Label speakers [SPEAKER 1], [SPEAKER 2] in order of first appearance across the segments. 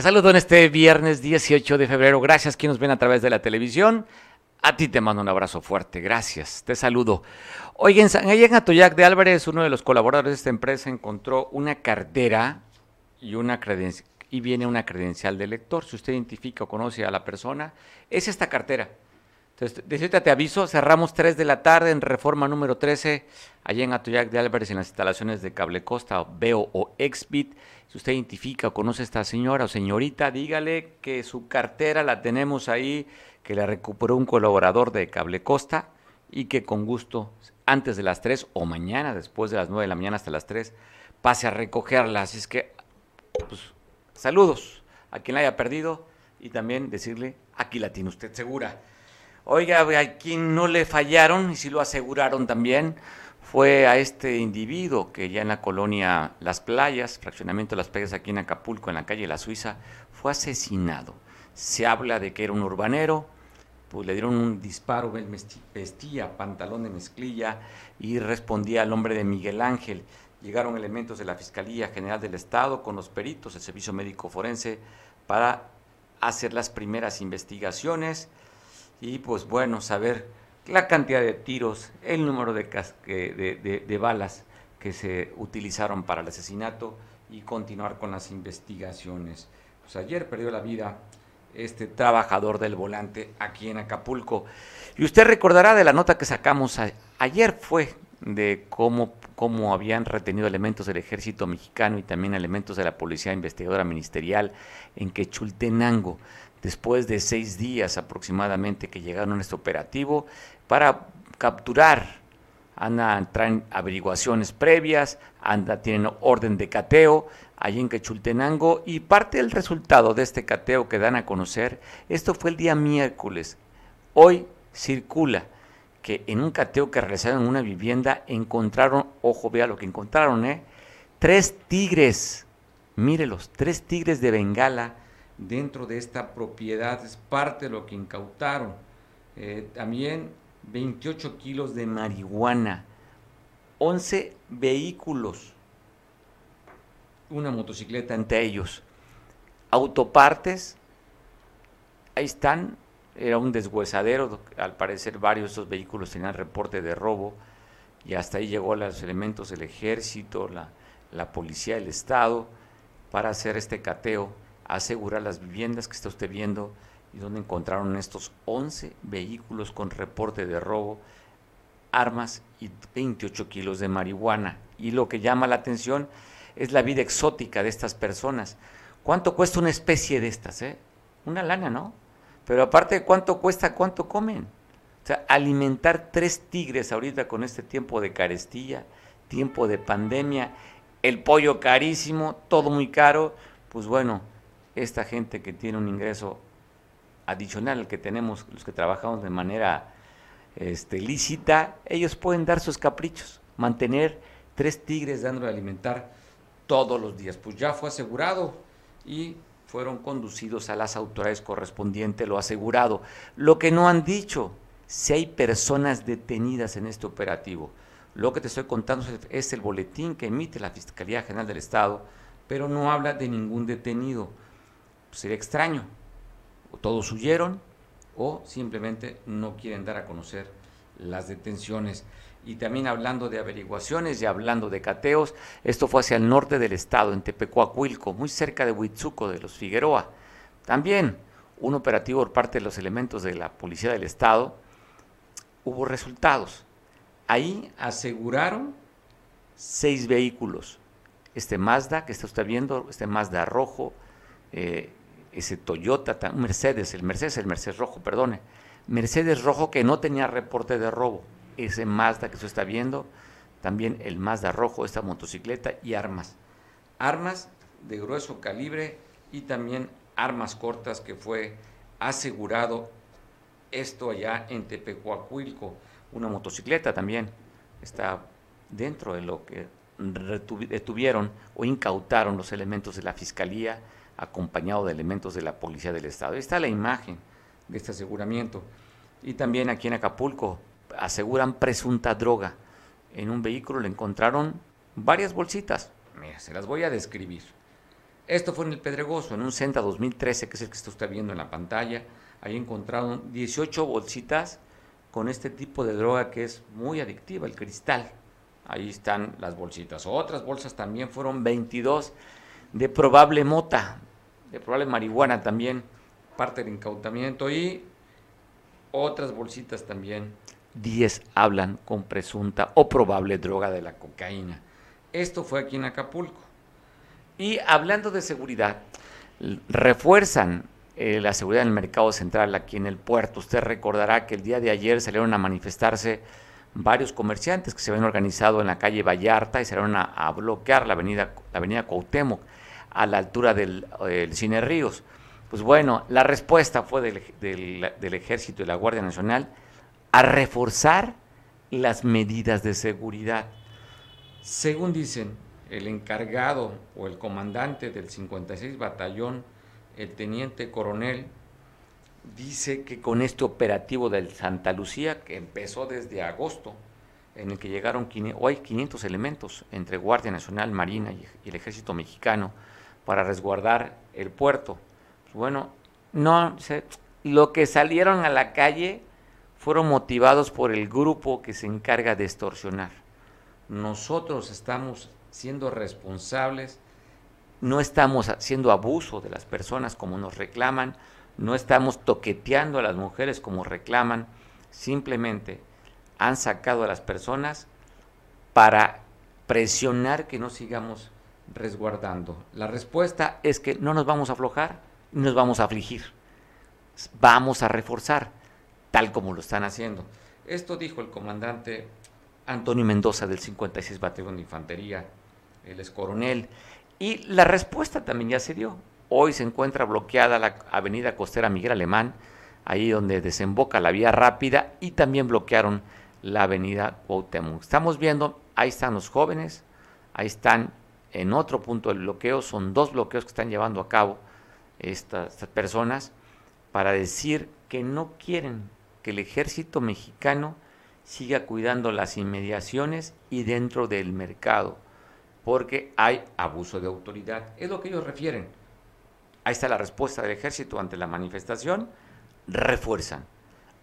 [SPEAKER 1] Te saludo en este viernes 18 de febrero. Gracias quien nos ven a través de la televisión. A ti te mando un abrazo fuerte. Gracias. Te saludo. Oigan, allá en Atoyac de Álvarez, uno de los colaboradores de esta empresa encontró una cartera y una credencial y viene una credencial de lector. Si usted identifica o conoce a la persona, es esta cartera. Entonces, de ahorita te aviso, cerramos 3 de la tarde en Reforma número 13, allá en Atoyac de Álvarez, en las instalaciones de Cable Costa, Veo o Exbit. Si usted identifica o conoce a esta señora o señorita, dígale que su cartera la tenemos ahí, que la recuperó un colaborador de Cable Costa y que con gusto, antes de las 3 o mañana, después de las 9 de la mañana hasta las 3, pase a recogerla. Así es que, pues, saludos a quien la haya perdido y también decirle, aquí la tiene usted segura. Oiga, a quien no le fallaron y si lo aseguraron también, fue a este individuo que ya en la colonia Las Playas, fraccionamiento de Las Playas aquí en Acapulco, en la calle La Suiza, fue asesinado. Se habla de que era un urbanero, pues le dieron un disparo, vestía pantalón de mezclilla y respondía al nombre de Miguel Ángel. Llegaron elementos de la Fiscalía General del Estado con los peritos del Servicio Médico Forense para hacer las primeras investigaciones y pues bueno, saber la cantidad de tiros, el número de, de, balas que se utilizaron para el asesinato y continuar con las investigaciones. Pues ayer perdió la vida este trabajador del volante aquí en Acapulco. Y usted recordará de la nota que sacamos ayer fue de cómo, cómo habían retenido elementos del ejército mexicano y también elementos de la policía investigadora ministerial en Quechultenango después de seis días aproximadamente que llegaron a este operativo para capturar. Anda, traen averiguaciones previas, anda, tienen orden de cateo allí en Quechultenango y parte del resultado de este cateo que dan a conocer, esto fue el día miércoles. Hoy circula que en un cateo que realizaron en una vivienda encontraron, ojo, vea lo que encontraron, ¿eh? Tres tigres, mírelos, tres tigres de Bengala dentro de esta propiedad, es parte de lo que incautaron. Eh, también 28 kilos de marihuana, 11 vehículos, una motocicleta entre ellos, autopartes, ahí están, era un deshuesadero, al parecer varios de estos vehículos tenían reporte de robo, y hasta ahí llegó los elementos del ejército, la, la policía del Estado, para hacer este cateo asegurar las viviendas que está usted viendo y donde encontraron estos 11 vehículos con reporte de robo, armas y 28 kilos de marihuana. Y lo que llama la atención es la vida exótica de estas personas. ¿Cuánto cuesta una especie de estas? Eh? Una lana, ¿no? Pero aparte, ¿cuánto cuesta? ¿Cuánto comen? O sea, alimentar tres tigres ahorita con este tiempo de carestía, tiempo de pandemia, el pollo carísimo, todo muy caro, pues bueno, esta gente que tiene un ingreso adicional al que tenemos los que trabajamos de manera este, lícita, ellos pueden dar sus caprichos, mantener tres tigres dándole a alimentar todos los días. Pues ya fue asegurado y fueron conducidos a las autoridades correspondientes, lo asegurado. Lo que no han dicho, si hay personas detenidas en este operativo. Lo que te estoy contando es el boletín que emite la Fiscalía General del Estado, pero no habla de ningún detenido. Pues, sería extraño. O todos huyeron o simplemente no quieren dar a conocer las detenciones. Y también hablando de averiguaciones y hablando de cateos, esto fue hacia el norte del estado, en Tepecuacuilco, muy cerca de Huitzuco, de los Figueroa. También un operativo por parte de los elementos de la Policía del Estado, hubo resultados. Ahí aseguraron seis vehículos. Este Mazda que está usted viendo, este Mazda rojo, eh, ese Toyota, Mercedes, el Mercedes, el Mercedes rojo, perdone, Mercedes rojo que no tenía reporte de robo, ese Mazda que se está viendo, también el Mazda rojo, esta motocicleta y armas. Armas de grueso calibre y también armas cortas que fue asegurado esto allá en Tepecuacuilco. Una motocicleta también está dentro de lo que detuvieron o incautaron los elementos de la Fiscalía acompañado de elementos de la Policía del Estado. Ahí está la imagen de este aseguramiento. Y también aquí en Acapulco aseguran presunta droga. En un vehículo le encontraron varias bolsitas. Mira, se las voy a describir. Esto fue en el Pedregoso, en un Senta 2013, que es el que usted está viendo en la pantalla. Ahí encontraron 18 bolsitas con este tipo de droga que es muy adictiva, el cristal. Ahí están las bolsitas. Otras bolsas también fueron 22 de probable mota, de probable marihuana también, parte del incautamiento. Y otras bolsitas también. 10 hablan con presunta o probable droga de la cocaína. Esto fue aquí en Acapulco. Y hablando de seguridad, refuerzan eh, la seguridad en el mercado central aquí en el puerto. Usted recordará que el día de ayer salieron a manifestarse varios comerciantes que se habían organizado en la calle Vallarta y salieron a, bloquear la avenida, la avenida Cuauhtémoc a la altura del Cine Ríos. Pues bueno, la respuesta fue del, del Ejército y la Guardia Nacional a reforzar las medidas de seguridad. Según dicen, el encargado o el comandante del 56 batallón, el teniente coronel, dice que con este operativo del Santa Lucía, que empezó desde agosto, en el que llegaron hoy 500 elementos entre Guardia Nacional, Marina y, el Ejército Mexicano para resguardar el puerto. Pues bueno, no lo que salieron a la calle fueron motivados por el grupo que se encarga de extorsionar. Nosotros estamos siendo responsables, no estamos haciendo abuso de las personas como nos reclaman, no estamos toqueteando a las mujeres como reclaman, simplemente han sacado a las personas para presionar que no sigamos resguardando. La respuesta es que no nos vamos a aflojar nos vamos a afligir. Vamos a reforzar, tal como lo están haciendo. Esto dijo el comandante Antonio Mendoza del 56 Batallón de Infantería él es coronel. Y la respuesta también ya se dio. Hoy se encuentra bloqueada la avenida costera Miguel Alemán, ahí donde desemboca la vía rápida, y también bloquearon la avenida Cuauhtémoc. Estamos viendo, ahí están los jóvenes, ahí están en otro punto del bloqueo, son dos bloqueos que están llevando a cabo estas, personas para decir que no quieren que el ejército mexicano siga cuidando las inmediaciones y dentro del mercado porque hay abuso de autoridad. Es lo que ellos refieren. Ahí está la respuesta del ejército ante la manifestación. Refuerzan.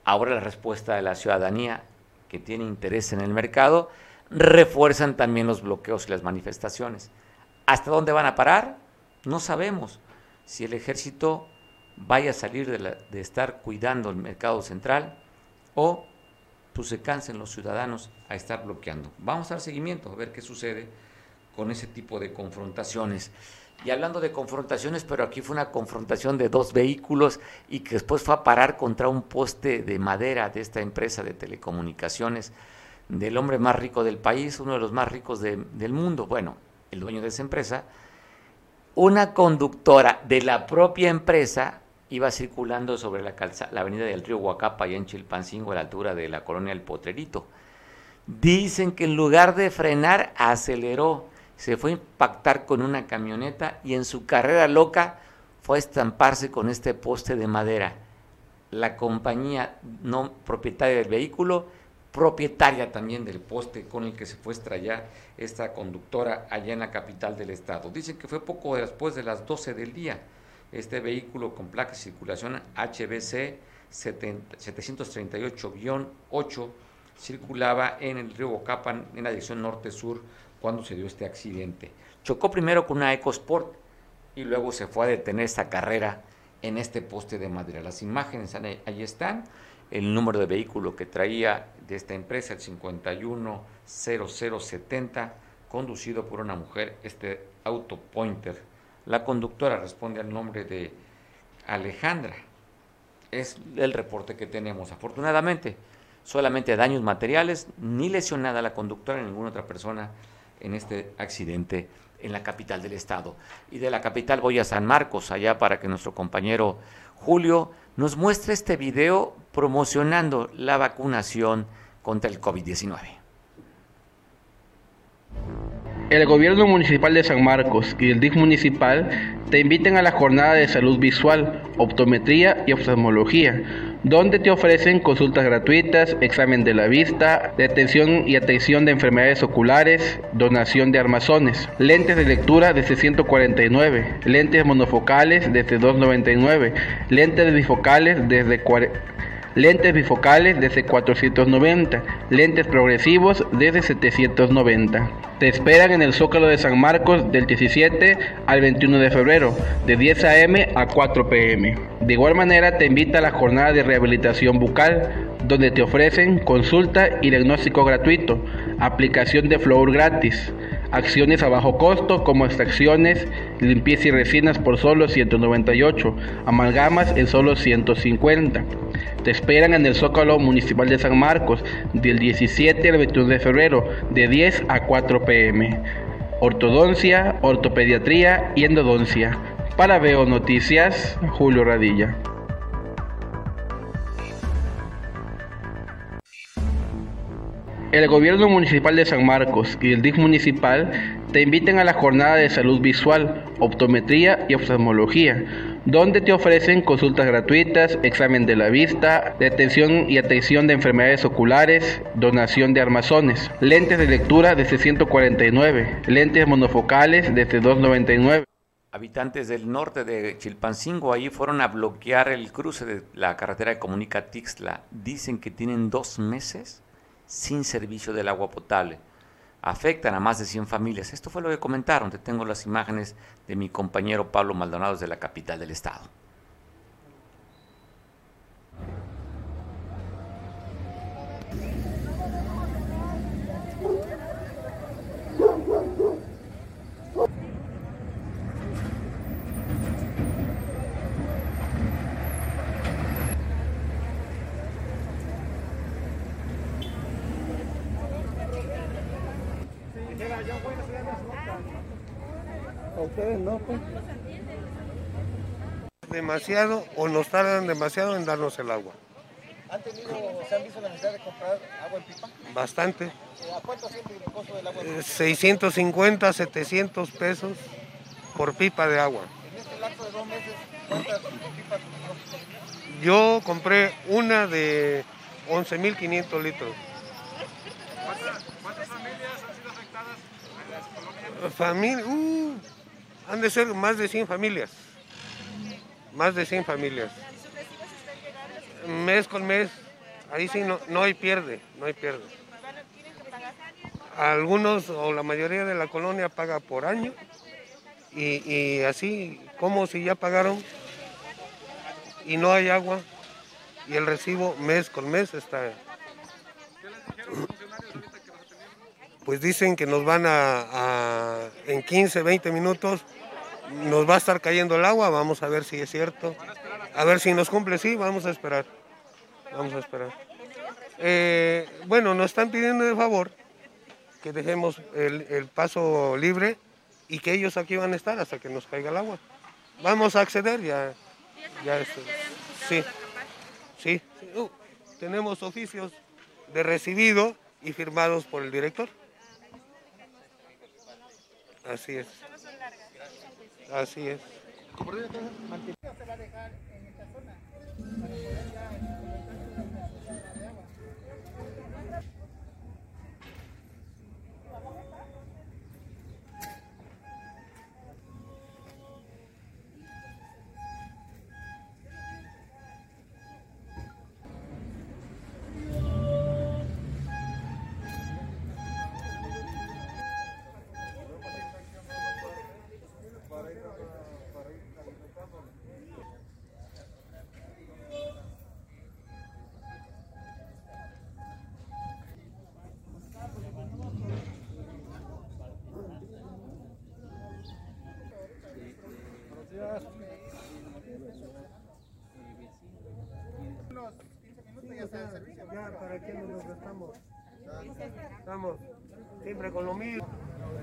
[SPEAKER 1] Ahora la respuesta de la ciudadanía que tiene interés en el mercado, refuerzan también los bloqueos y las manifestaciones. ¿Hasta dónde van a parar? No sabemos. Si el ejército vaya a salir de, estar cuidando el mercado central o pues se cansen los ciudadanos a estar bloqueando. Vamos a dar seguimiento a ver qué sucede con ese tipo de confrontaciones. Y hablando de confrontaciones, pero aquí fue una confrontación de dos vehículos y que después fue a parar contra un poste de madera de esta empresa de telecomunicaciones del hombre más rico del país, uno de los más ricos del mundo, bueno, el dueño de esa empresa, una conductora de la propia empresa iba circulando sobre la, la avenida del río Huacapa, allá en Chilpancingo, a la altura de la colonia El Potrerito. Dicen que en lugar de frenar, aceleró se fue a impactar con una camioneta y en su carrera loca fue a estamparse con este poste de madera. La compañía no propietaria del vehículo, propietaria también del poste con el que se fue estrellar esta conductora allá en la capital del estado. Dicen que fue poco después de las 12 del día. Este vehículo con placa de circulación HBC 738-8 circulaba en el río Bocapan en la dirección norte-sur cuando se dio este accidente. Chocó primero con una EcoSport y luego se fue a detener esta carrera en este poste de madera. Las imágenes ahí están, el número de vehículo que traía de esta empresa, el 510070, conducido por una mujer, este auto Pointer. La conductora responde al nombre de Alejandra. Es el reporte que tenemos. Afortunadamente, solamente daños materiales, ni lesionada la conductora ni ninguna otra persona en este accidente en la capital del estado. Y de la capital voy a San Marcos, allá para que nuestro compañero Julio nos muestre este video promocionando la vacunación contra el COVID-19.
[SPEAKER 2] El gobierno municipal de San Marcos y el DIC municipal te invitan a la jornada de salud visual, optometría y oftalmología donde te ofrecen consultas gratuitas, examen de la vista, detención y atención de enfermedades oculares, donación de armazones, lentes de lectura desde 149, lentes monofocales desde 299, lentes bifocales desde 40 lentes bifocales desde 490, lentes progresivos desde 790. Te esperan en el Zócalo de San Marcos del 17 al 21 de febrero, de 10 a.m. a 4 p.m. De igual manera te invita a la jornada de rehabilitación bucal, donde te ofrecen consulta y diagnóstico gratuito, aplicación de flúor gratis, acciones a bajo costo como extracciones, limpieza y resinas por solo 198, amalgamas en solo 150. Te esperan en el Zócalo Municipal de San Marcos del 17 al 21 de febrero de 10 a 4 pm. Ortodoncia, ortopediatría y endodoncia. Para Veo Noticias, Julio Radilla. El gobierno municipal de San Marcos y el DIF municipal te invitan a la jornada de salud visual, optometría y oftalmología, donde te ofrecen consultas gratuitas, examen de la vista, detención y atención de enfermedades oculares, donación de armazones, lentes de lectura desde 149, lentes monofocales desde 299.
[SPEAKER 1] Habitantes del norte de Chilpancingo ahí fueron a bloquear el cruce de la carretera de Comunica Tixla. Dicen que tienen dos meses sin servicio del agua potable. Afectan a más de 100 familias. Esto fue lo que comentaron. Te tengo las imágenes de mi compañero Pablo Maldonado desde la capital del estado.
[SPEAKER 3] Pues. Demasiado o nos tardan demasiado en darnos el agua.
[SPEAKER 4] ¿Han tenido, se han visto la necesidad de comprar agua en pipa?
[SPEAKER 3] Bastante.
[SPEAKER 4] Eh, ¿A cuánto siempre el costo del agua?
[SPEAKER 3] 650, 700 pesos por pipa de agua.
[SPEAKER 4] En este lapso de dos meses, ¿cuántas pipas compró?
[SPEAKER 3] Yo compré una de 11.500 litros.
[SPEAKER 5] ¿Cuántas familias han sido afectadas en las colonias?
[SPEAKER 3] Familia, uh, han de ser más de 100 familias. Más de 100 familias. Mes con mes, ahí sí no, no hay pierde, no hay pierde. Algunos o la mayoría de la colonia paga por año y, y así como si ya pagaron y no hay agua y el recibo mes con mes está. Pues dicen que nos van a, a en 15, 20 minutos nos va a estar cayendo el agua, vamos a ver si es cierto. A ver si nos cumple, sí, vamos a esperar. Vamos a esperar. Eh, bueno, nos están pidiendo de favor que dejemos el, el, paso libre y que ellos aquí van a estar hasta que nos caiga el agua. Vamos a acceder ya. ya esto. Sí, sí. sí. Uh, tenemos oficios de recibido y firmados por el director. Así es. Así es.
[SPEAKER 4] ¿Para
[SPEAKER 3] qué nos gastamos? Estamos siempre con lo mismo.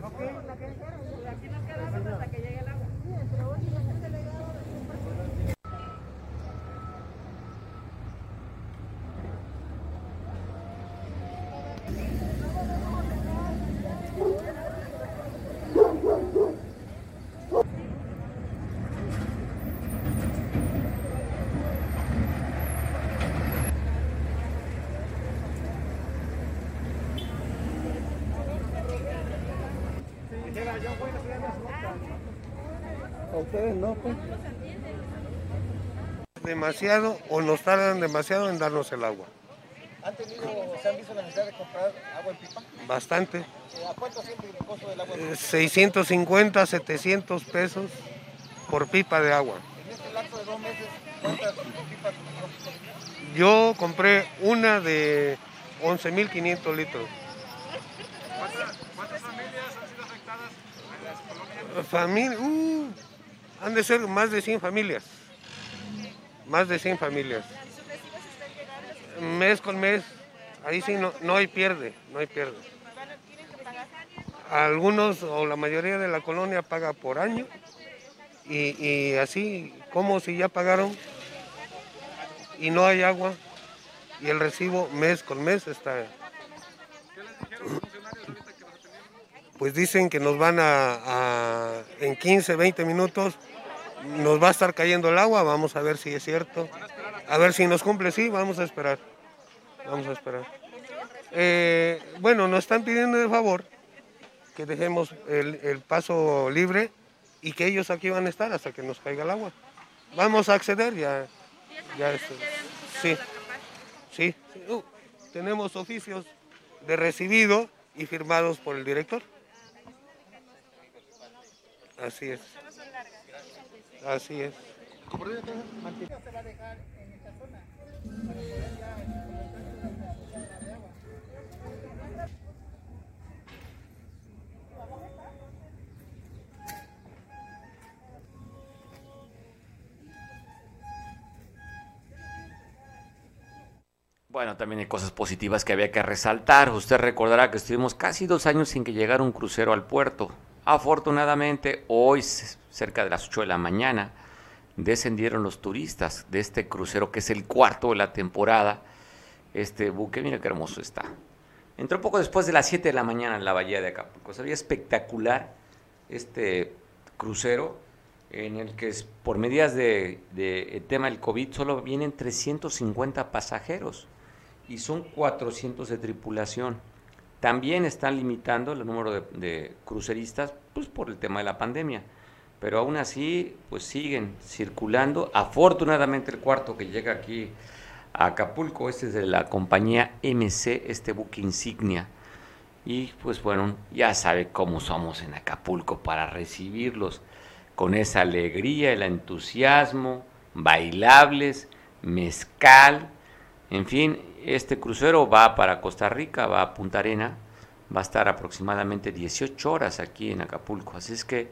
[SPEAKER 6] Aquí
[SPEAKER 4] ustedes no, pues.
[SPEAKER 3] Demasiado o nos tardan demasiado en darnos el agua.
[SPEAKER 4] ¿Han tenido, se han visto la necesidad de comprar agua en pipa?
[SPEAKER 3] Bastante.
[SPEAKER 4] Eh, ¿A cuánto siempre el costo del agua en
[SPEAKER 3] Eh,
[SPEAKER 4] pipa?
[SPEAKER 3] 650, 700 pesos por pipa de agua.
[SPEAKER 4] En este lapso de dos meses, ¿cuántas pipas compró?
[SPEAKER 3] Yo compré una de 11.500 litros.
[SPEAKER 5] ¿Cuántas, cuántas familias han sido afectadas en las colonias?
[SPEAKER 3] Familia, uh, han de ser más de 100 familias. Más de 100 familias. Mes con mes. Ahí sí no, no hay pierde, no hay pierde.
[SPEAKER 6] ¿Van a- ¿Tienen que pagar?
[SPEAKER 3] Algunos o la mayoría de la colonia paga por año. Y, y así, como si ya pagaron y no hay agua y el recibo mes con mes está. Pues dicen que nos van a, a- en 15, 20 minutos nos va a estar cayendo el agua, vamos a ver si es cierto. A ver si nos cumple, sí, vamos a esperar. Vamos a esperar. Eh, bueno, nos están pidiendo de favor que dejemos el, el paso libre y que ellos aquí van a estar hasta que nos caiga el agua. Vamos a acceder ya. ya esto- sí, sí. sí. Uh, tenemos oficios de recibido y firmados por el director. Así es. Así es.
[SPEAKER 1] Bueno, también hay cosas positivas que había que resaltar. Usted recordará que estuvimos casi dos años sin que llegara un crucero al puerto. Afortunadamente, hoy, cerca de las 8 de la mañana, descendieron los turistas de este crucero, que es el cuarto de la temporada. Este buque, mira qué hermoso está. Entró poco después de las 7 de la mañana en la bahía de Acapulco. Se veía espectacular este crucero en el que por medidas de, de- tema del COVID solo vienen 350 pasajeros y son 400 de tripulación. También están limitando el número de, cruceristas pues por el tema de la pandemia. Pero aún así, pues siguen circulando. Afortunadamente el cuarto que llega aquí a Acapulco, este es de la compañía MC, este buque insignia. Y pues bueno, ya sabe cómo somos en Acapulco para recibirlos con esa alegría, el entusiasmo, bailables, mezcal, en fin, este crucero va para Costa Rica, va a Punta Arena, va a estar aproximadamente 18 horas aquí en Acapulco, así es que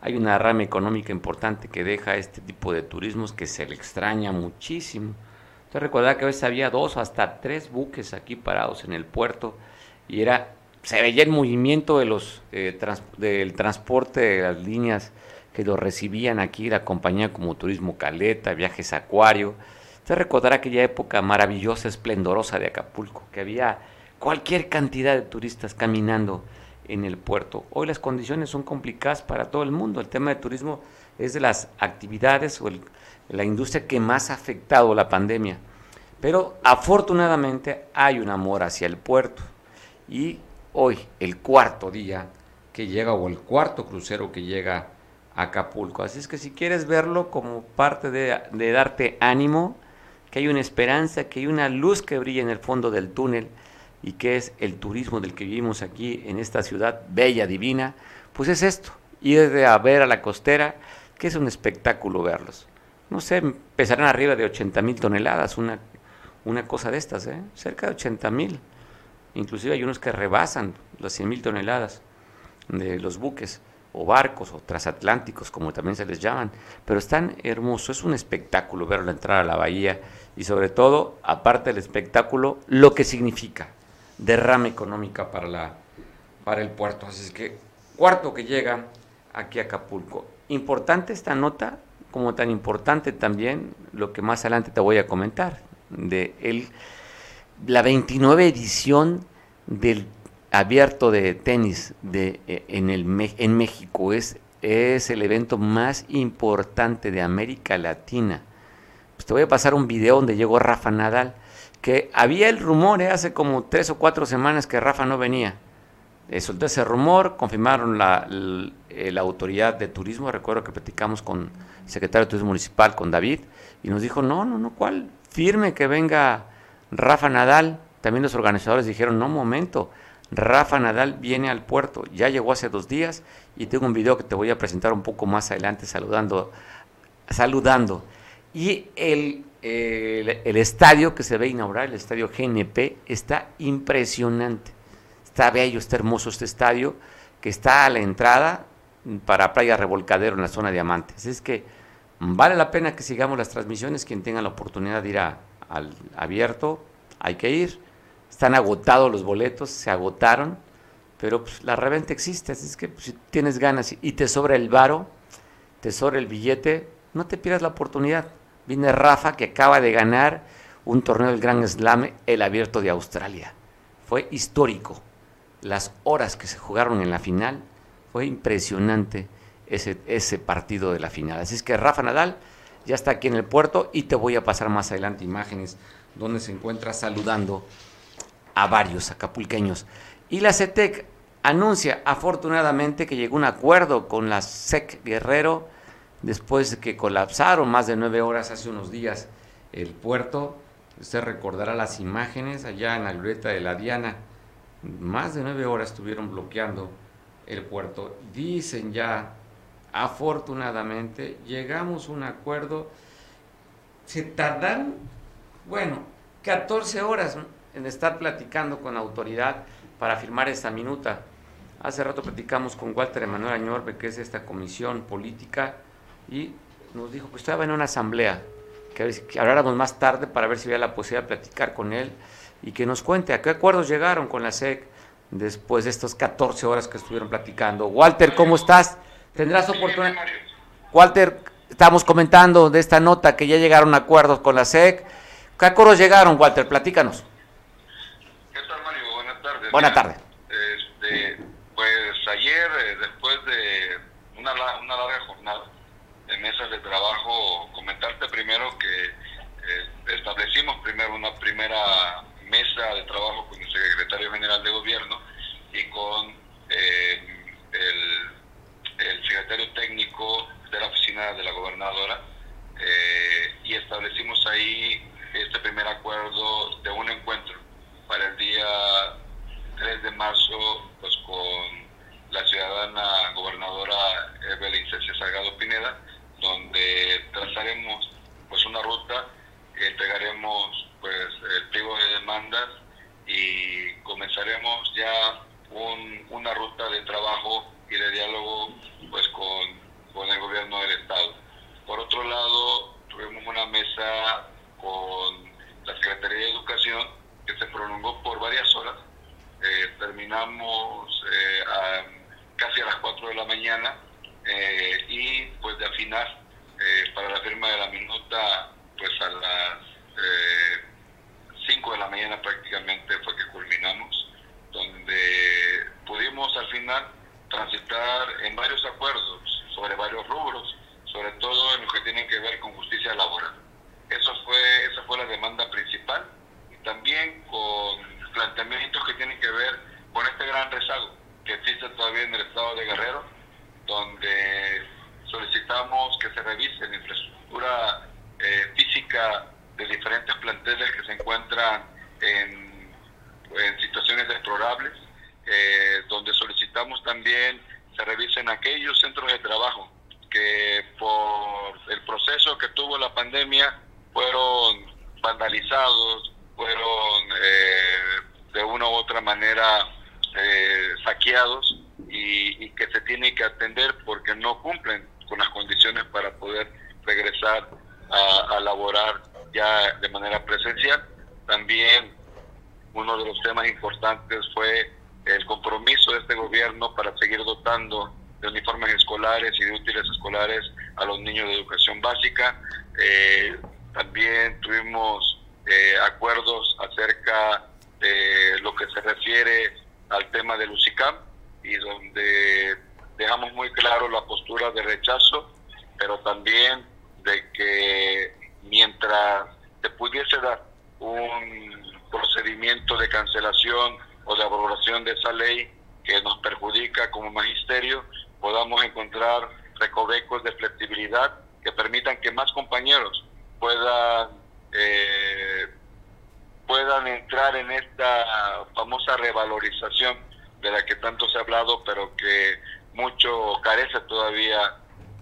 [SPEAKER 1] hay una rama económica importante que deja este tipo de turismos que se le extraña muchísimo. Usted recuerda que a veces había dos hasta tres buques aquí parados en el puerto y era se veía el movimiento de los eh, del transporte de las líneas que lo recibían aquí la compañía como Turismo Caleta, Viajes Acuario. Usted recordará aquella época maravillosa, esplendorosa de Acapulco, que había cualquier cantidad de turistas caminando en el puerto. Hoy las condiciones son complicadas para todo el mundo. El tema de turismo es de las actividades o el- la industria que más ha afectado la pandemia. Pero afortunadamente hay un amor hacia el puerto. Y hoy, el cuarto día que llega o el cuarto crucero que llega a Acapulco. Así es que si quieres verlo como parte de, de darte ánimo, que hay una esperanza, que hay una luz que brilla en el fondo del túnel y que es el turismo del que vivimos aquí en esta ciudad bella, divina, pues es esto, ir a ver a la costera, que es un espectáculo verlos. No sé, pesarán arriba de 80 mil toneladas, una, una cosa de estas, ¿eh? cerca de 80 mil. Inclusive hay unos que rebasan las 100 mil toneladas de los buques o barcos o transatlánticos, como también se les llaman. Pero es tan hermoso, es un espectáculo verlo entrar a la bahía y sobre todo, aparte del espectáculo, lo que significa derrama económica para, la, para el puerto. Así es que, cuarto que llega aquí a Acapulco. Importante esta nota, como tan importante también lo que más adelante te voy a comentar, de el, la 29 edición del abierto de tenis de, eh, en, el, en México. Es, es el evento más importante de América Latina. Pues te voy a pasar un video donde llegó Rafa Nadal, que había el rumor eh, hace como tres o cuatro semanas que Rafa no venía. eh, soltó ese rumor, confirmaron la, l- eh, la autoridad de turismo, recuerdo que platicamos con el secretario de Turismo Municipal, con David, y nos dijo, no, no, no, ¿cuál? Firme que venga Rafa Nadal. También los organizadores dijeron, no, momento, Rafa Nadal viene al puerto, ya llegó hace dos días y tengo un video que te voy a presentar un poco más adelante saludando, saludando. Y el, el, estadio que se a inaugurar, el estadio GNP, está impresionante. Está bello, está hermoso este estadio, que está a la entrada para Playa Revolcadero en la zona Diamantes. Así es que vale la pena que sigamos las transmisiones. Quien tenga la oportunidad de ir al abierto, hay que ir. Están agotados los boletos, se agotaron, pero pues, la reventa existe. Así es que pues, si tienes ganas y te sobra el varo, te sobra el billete, no te pierdas la oportunidad. Viene Rafa que acaba de ganar un torneo del Gran Slam, el abierto de Australia. Fue histórico. Las horas que se jugaron en la final, fue impresionante ese, ese partido de la final. Así es que Rafa Nadal ya está aquí en el puerto y te voy a pasar más adelante imágenes donde se encuentra saludando a varios acapulqueños. Y la CETEC anuncia afortunadamente que llegó un acuerdo con la SEC Guerrero después de que colapsaron más de nueve horas hace unos días el puerto. Usted recordará las imágenes allá en la glorieta de la Diana. Más de nueve horas estuvieron bloqueando el puerto. Dicen ya, afortunadamente, llegamos a un acuerdo. Se tardaron, bueno, 14 horas en estar platicando con la autoridad para firmar esta minuta. Hace rato platicamos con Walter Emanuel Añorbe, que es esta comisión política, y nos dijo que estaba en una asamblea, que, habláramos más tarde para ver si había la posibilidad de platicar con él y que nos cuente a qué acuerdos llegaron con la SEC después de estas 14 horas que estuvieron platicando. Walter, ¿cómo estás? ¿Tendrás oportunidad? Walter, estamos comentando de esta nota que ya llegaron a acuerdos con la SEC. ¿Qué acuerdos llegaron, Walter? Platícanos.
[SPEAKER 7] ¿Qué tal, Mario? Buenas tardes.
[SPEAKER 1] Buenas tardes.
[SPEAKER 7] Este, pues ayer, eh, después de una, una larga jornada mesas de trabajo, comentarte primero que eh, establecimos primero una primera mesa de trabajo con el secretario general de gobierno y con eh, el, el secretario técnico de la oficina de la gobernadora eh, y establecimos ahí este primer acuerdo de un encuentro para el día 3 de marzo pues con la ciudadana gobernadora Evelyn Cecia Salgado Pineda donde trazaremos pues una ruta entregaremos pues el pliego de demandas y comenzaremos ya un- una ruta de trabajo y de diálogo pues con, con el gobierno del estado. Por otro lado, tuvimos una mesa con la Secretaría de Educación que se prolongó por varias horas. Eh, terminamos eh, casi a las 4 de la mañana eh, y pues de afinar eh, para la firma de la minuta pues a las eh, 5 de la mañana prácticamente fue que culminamos, donde pudimos al final transitar en varios acuerdos sobre varios rubros, sobre todo en lo que tienen que ver con justicia laboral. Eso fue, esa fue la demanda principal y también con planteamientos que tienen que ver con este gran rezago que existe todavía en el estado de Guerrero, donde solicitamos que se revise la infraestructura eh, física de diferentes planteles que se encuentran en, situaciones deplorables, eh, donde solicitamos también se revisen aquellos centros de trabajo que por el proceso que tuvo la pandemia fueron vandalizados, fueron eh, de una u otra manera saqueados y, que se tiene que atender porque no cumplen con las condiciones para poder regresar a, a laborar ya de manera presencial. También uno de los temas importantes fue el compromiso de este gobierno para seguir dotando de uniformes escolares y de útiles escolares a los niños de educación básica. Eh, también tuvimos eh, acuerdos acerca de lo que se refiere al tema del UCICAM y donde dejamos muy claro la postura de rechazo, pero también de que mientras se pudiese dar un procedimiento de cancelación o de aprobación de esa ley, que nos perjudica como magisterio, podamos encontrar recovecos de flexibilidad que permitan que más compañeros puedan eh, puedan entrar en esta famosa revalorización de la que tanto se ha hablado, pero que mucho carece todavía,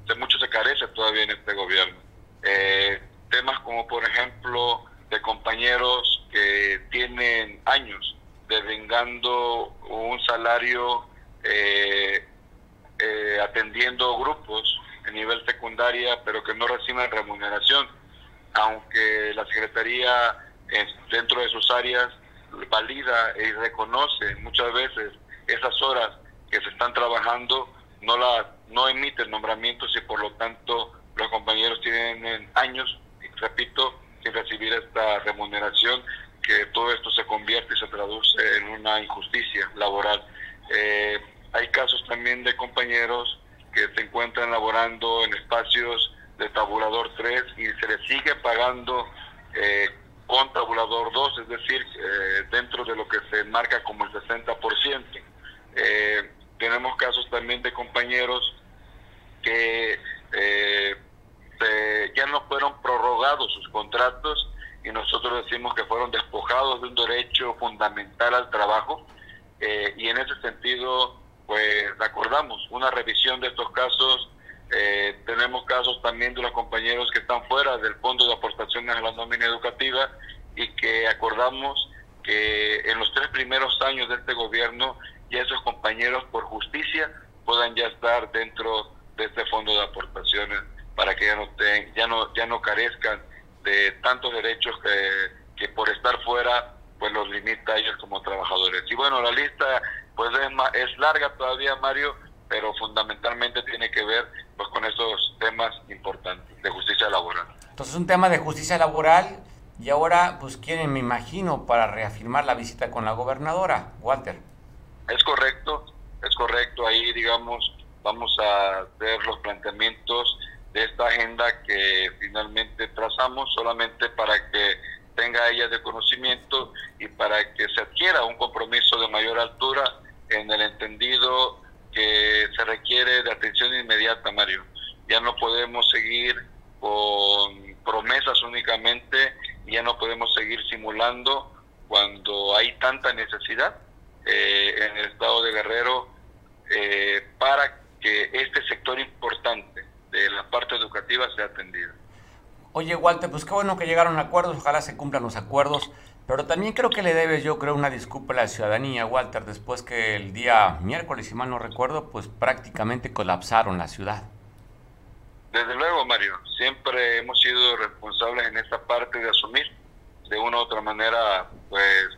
[SPEAKER 7] de mucho se carece todavía en este gobierno. Eh, temas como, por ejemplo, de compañeros que tienen años devengando un salario eh, eh, atendiendo grupos en nivel secundaria, pero que no reciben remuneración, aunque la Secretaría dentro de sus áreas valida y reconoce muchas veces esas horas que se están trabajando, no la no emiten nombramientos y por lo tanto los compañeros tienen años, repito, sin recibir esta remuneración, que todo esto se convierte y se traduce en una injusticia laboral. Eh, hay casos también de compañeros que se encuentran laborando en espacios de tabulador 3 y se les sigue pagando eh, con tabulador 2, es decir, eh, dentro de lo que se marca como el 60%. Eh, tenemos casos también de compañeros que eh, ya no fueron prorrogados sus contratos y nosotros decimos que fueron despojados de un derecho fundamental al trabajo eh, y en ese sentido pues acordamos una revisión de estos casos. Eh, tenemos casos también de los compañeros que están fuera del fondo de aportaciones a la nómina educativa y que acordamos que en los tres primeros años de este gobierno ya esos compañeros por justicia puedan ya estar dentro de este fondo de aportaciones para que ya no ya no ya no carezcan de tantos derechos que, que por estar fuera pues los limita a ellos como trabajadores. Y bueno, la lista pues es, es larga todavía, Mario, pero fundamentalmente tiene que ver pues con esos temas importantes de justicia laboral.
[SPEAKER 1] Entonces, un tema de justicia laboral y ahora pues quieren, me imagino, para reafirmar la visita con la gobernadora, Walter.
[SPEAKER 7] Es correcto, es correcto, ahí digamos vamos a ver los planteamientos de esta agenda que finalmente trazamos solamente para que tenga ella de conocimiento y para que se adquiera un compromiso de mayor altura en el entendido que se requiere de atención inmediata, Mario. Ya no podemos seguir con promesas únicamente, ya no podemos seguir simulando cuando hay tanta necesidad eh, en el estado de Guerrero eh, para que este sector importante de la parte educativa sea atendido.
[SPEAKER 1] Oye, Walter, pues qué bueno que llegaron a acuerdos, ojalá se cumplan los acuerdos, pero también creo que le debes, yo creo, una disculpa a la ciudadanía, Walter, después que el día miércoles, si mal no recuerdo, pues prácticamente colapsaron la ciudad.
[SPEAKER 7] Desde luego, Mario, siempre hemos sido responsables en esta parte de asumir de una u otra manera, pues,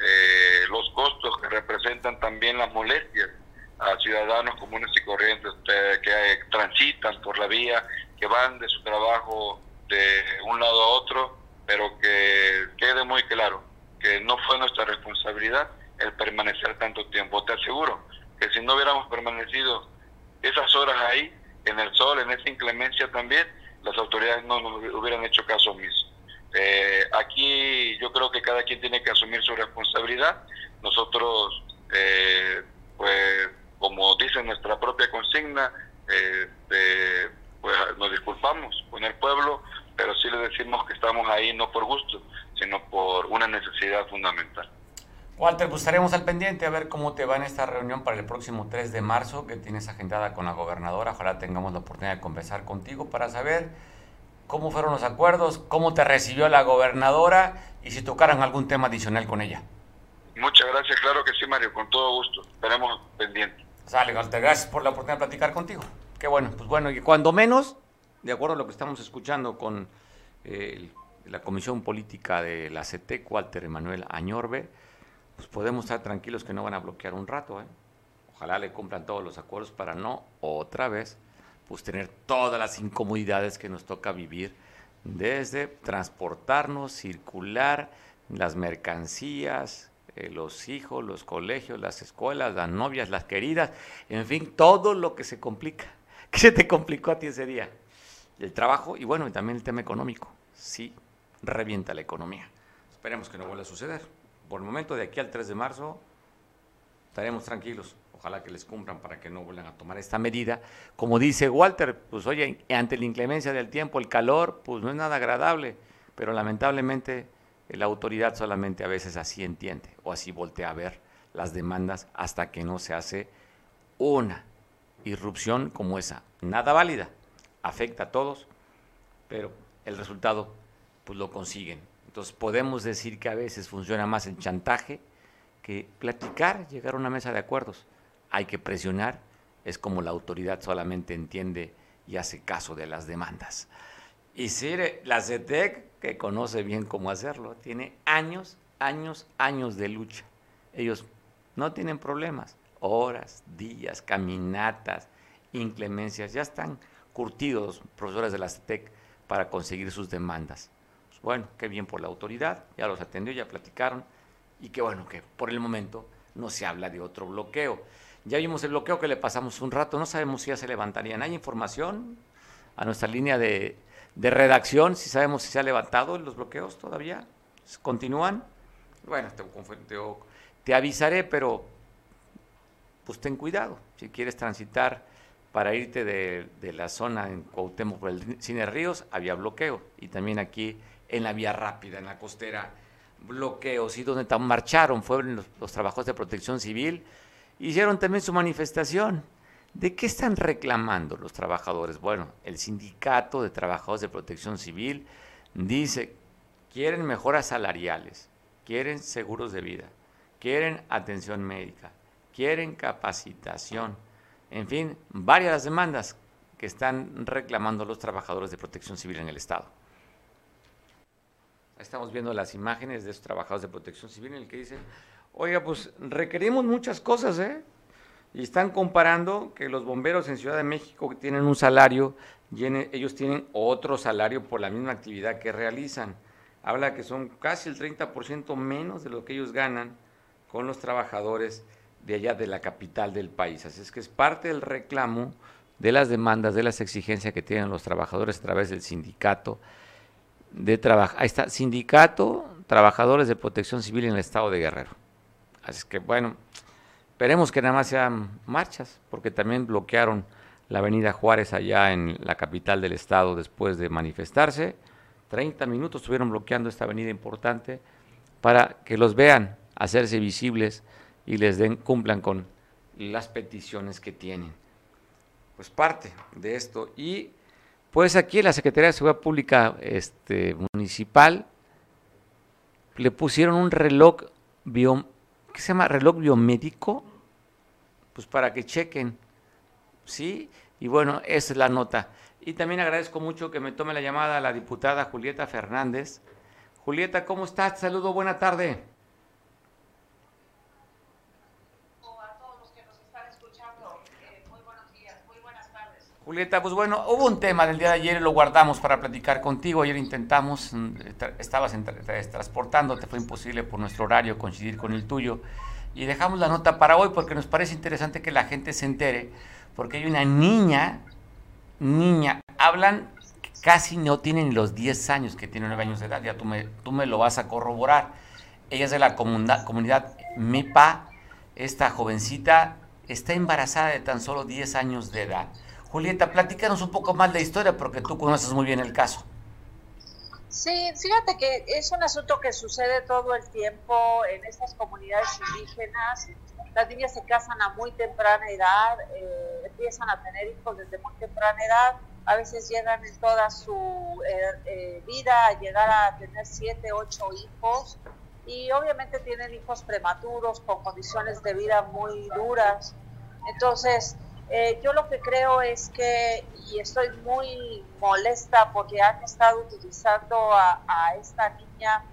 [SPEAKER 7] eh, los costos que representan también las molestias a ciudadanos comunes y corrientes eh, que transitan por la vía, que van de su trabajo de un lado a otro, pero que quede muy claro que no fue nuestra responsabilidad el permanecer tanto tiempo. Te aseguro que si no hubiéramos permanecido esas horas ahí, en el sol, en esa inclemencia también, las autoridades no nos hubieran hecho caso omiso. Eh, aquí yo creo que cada quien tiene que asumir su responsabilidad. Nosotros, eh, pues, como dice nuestra propia consigna, eh, pues nos disculpamos con el pueblo, pero sí le decimos que estamos ahí no por gusto, sino por una necesidad fundamental.
[SPEAKER 1] Walter, pues estaremos al pendiente a ver cómo te va en esta reunión para el próximo 3 de marzo que tienes agendada con la gobernadora. Ojalá tengamos la oportunidad de conversar contigo para saber cómo fueron los acuerdos, cómo te recibió la gobernadora y si tocaran algún tema adicional con ella.
[SPEAKER 7] Muchas gracias, claro que sí, Mario, con todo gusto. Estaremos pendientes.
[SPEAKER 1] Sale, Walter, gracias por la oportunidad de platicar contigo. Qué bueno, pues bueno, y cuando menos, de acuerdo a lo que estamos escuchando con eh, la Comisión Política de la CETEC, Walter Emanuel Añorbe, pues podemos estar tranquilos que no van a bloquear un rato. ¿eh? Ojalá le cumplan todos los acuerdos para no otra vez pues tener todas las incomodidades que nos toca vivir desde transportarnos, circular, las mercancías, eh, los hijos, los colegios, las escuelas, las novias, las queridas, en fin, todo lo que se complica. ¿Qué se te complicó a ti ese día? El trabajo y bueno, y también el tema económico. Sí, revienta la economía. Esperemos que no vuelva a suceder. Por el momento, de aquí al 3 de marzo, estaremos tranquilos. Ojalá que les cumplan para que no vuelvan a tomar esta medida. Como dice Walter, pues oye, ante la inclemencia del tiempo, el calor, pues no es nada agradable, pero lamentablemente la autoridad solamente a veces así entiende o así voltea a ver las demandas hasta que no se hace una irrupción como esa. Nada válida, afecta a todos, pero el resultado pues lo consiguen. Entonces podemos decir que a veces funciona más el chantaje que platicar, llegar a una mesa de acuerdos. Hay que presionar, es como la autoridad solamente entiende y hace caso de las demandas. Y si la CETEC, que conoce bien cómo hacerlo, tiene años, años, años de lucha. Ellos no tienen problemas, horas, días, caminatas, inclemencias, ya están curtidos profesores de la CETEC para conseguir sus demandas. Pues bueno, qué bien por la autoridad, ya los atendió, ya platicaron, y qué bueno que por el momento no se habla de otro bloqueo. Ya vimos el bloqueo que le pasamos un rato, no sabemos si ya se levantarían. ¿Hay información a nuestra línea de, redacción? Si sabemos si se ha levantado los bloqueos todavía. ¿Continúan? Bueno, te, te avisaré, pero pues ten cuidado. Si quieres transitar para irte de, la zona en Cuauhtémoc por el Cine Ríos, había bloqueo. Y también aquí en la vía rápida, en la costera, bloqueos. Y donde marcharon fueron los, trabajadores de protección civil. Hicieron también su manifestación. ¿De qué están reclamando los trabajadores? Bueno, el sindicato de trabajadores de protección civil dice, quieren mejoras salariales, quieren seguros de vida, quieren atención médica, quieren capacitación, en fin, varias demandas que están reclamando los trabajadores de protección civil en el Estado. Estamos viendo las imágenes de esos trabajadores de protección civil en el que dicen, oiga, pues requerimos muchas cosas, ¿eh? Y están comparando que los bomberos en Ciudad de México tienen un salario, y ellos tienen otro salario por la misma actividad que realizan. Habla que son casi el 30% menos de lo que ellos ganan con los trabajadores de allá de la capital del país. Así es que es parte del reclamo de las demandas, de las exigencias que tienen los trabajadores a través del sindicato de trabajo. Ahí está, sindicato, trabajadores de protección civil en el estado de Guerrero. Así que bueno, esperemos que nada más sean marchas, porque también bloquearon la avenida Juárez allá en la capital del estado después de manifestarse. 30 minutos estuvieron bloqueando esta avenida importante para que los vean hacerse visibles y les den, cumplan con las peticiones que tienen. Pues parte de esto. Y pues aquí la Secretaría de Seguridad Pública este, Municipal le pusieron un reloj bio, ¿qué se llama? Reloj biomédico, pues para que chequen, ¿sí? Y bueno, esa es la nota. Y también agradezco mucho que me tome la llamada la diputada Julieta Fernández. Julieta, ¿cómo estás? Saludo, buena tarde. Julieta, pues bueno, hubo un tema del día de ayer y lo guardamos para platicar contigo. Ayer intentamos, mm, estabas transportando, te fue imposible por nuestro horario coincidir con el tuyo. Y dejamos la nota para hoy porque nos parece interesante que la gente se entere, porque hay una niña, niña, hablan, casi no tienen los 10 años, que tiene 9 años de edad, ya tú me, tú me lo vas a corroborar. Ella es de la comunidad, comunidad MIPA, esta jovencita está embarazada de tan solo 10 años de edad Julieta, platícanos un poco más la historia porque tú conoces muy bien el caso.
[SPEAKER 8] Sí, fíjate que es un asunto que sucede todo el tiempo en estas comunidades indígenas. Las niñas se casan a muy temprana edad, eh, empiezan a tener hijos desde muy temprana edad, a veces llegan en toda su eh, eh, vida a llegar a tener siete, ocho hijos y obviamente tienen hijos prematuros con condiciones de vida muy duras. Entonces, eh, yo lo que creo es que, y estoy muy molesta porque han estado utilizando a, esta niña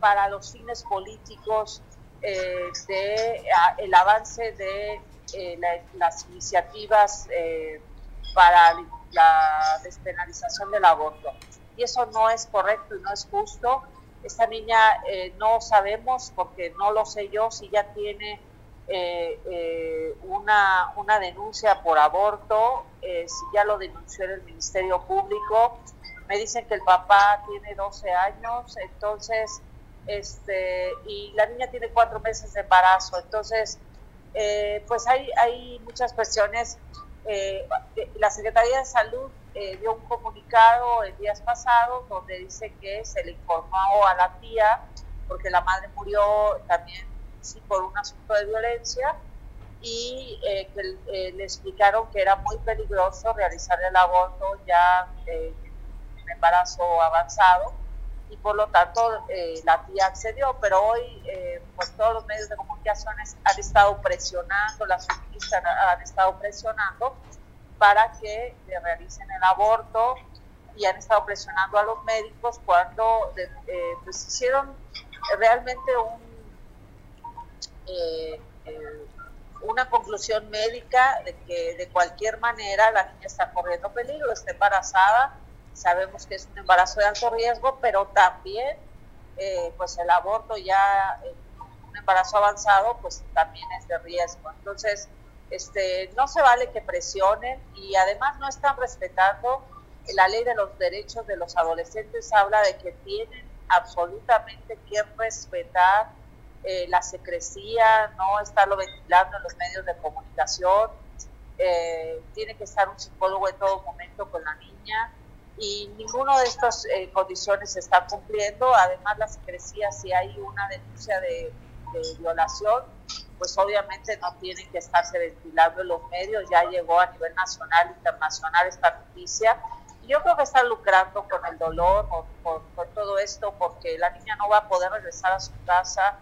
[SPEAKER 8] para los fines políticos eh, de el avance de eh, las iniciativas para la despenalización del aborto. Y eso no es correcto y no es justo. Esta niña no sabemos, porque no lo sé yo, si ya tiene eh, eh, una, una denuncia por aborto, eh, si ya lo denunció en el Ministerio Público, me dicen que el papá tiene 12 años, entonces, este, y la niña tiene cuatro meses de embarazo, entonces, eh, pues hay, hay muchas cuestiones. Eh, la Secretaría de Salud eh, dio un comunicado el días pasados donde dice que se le informó a la tía, porque la madre murió también sí, por un asunto de violencia, y que le explicaron que era muy peligroso realizar el aborto ya en embarazo avanzado y por lo tanto eh, la tía accedió, pero hoy eh, pues todos los medios de comunicación han estado presionando, las feministas han estado presionando para que le realicen el aborto y han estado presionando a los médicos cuando eh, pues hicieron realmente un, una conclusión médica de que de cualquier manera la niña está corriendo peligro, está embarazada sabemos que es un embarazo de alto riesgo, pero también eh, pues el aborto ya un embarazo avanzado pues también es de riesgo. Entonces, este, no se vale que presionen y además no están respetando la ley de los derechos de los adolescentes, habla de que tienen absolutamente que respetar eh, la secrecía, no estarlo ventilando en los medios de comunicación, eh, tiene que estar un psicólogo en todo momento con la niña, y ninguna de estas eh, condiciones se está cumpliendo. Además, la secrecía, si hay una denuncia de, violación, pues obviamente no tienen que estarse ventilando en los medios. Ya llegó a nivel nacional, internacional esta noticia. Yo creo que están lucrando con el dolor, con, con, todo esto, porque la niña no va a poder regresar a su casa.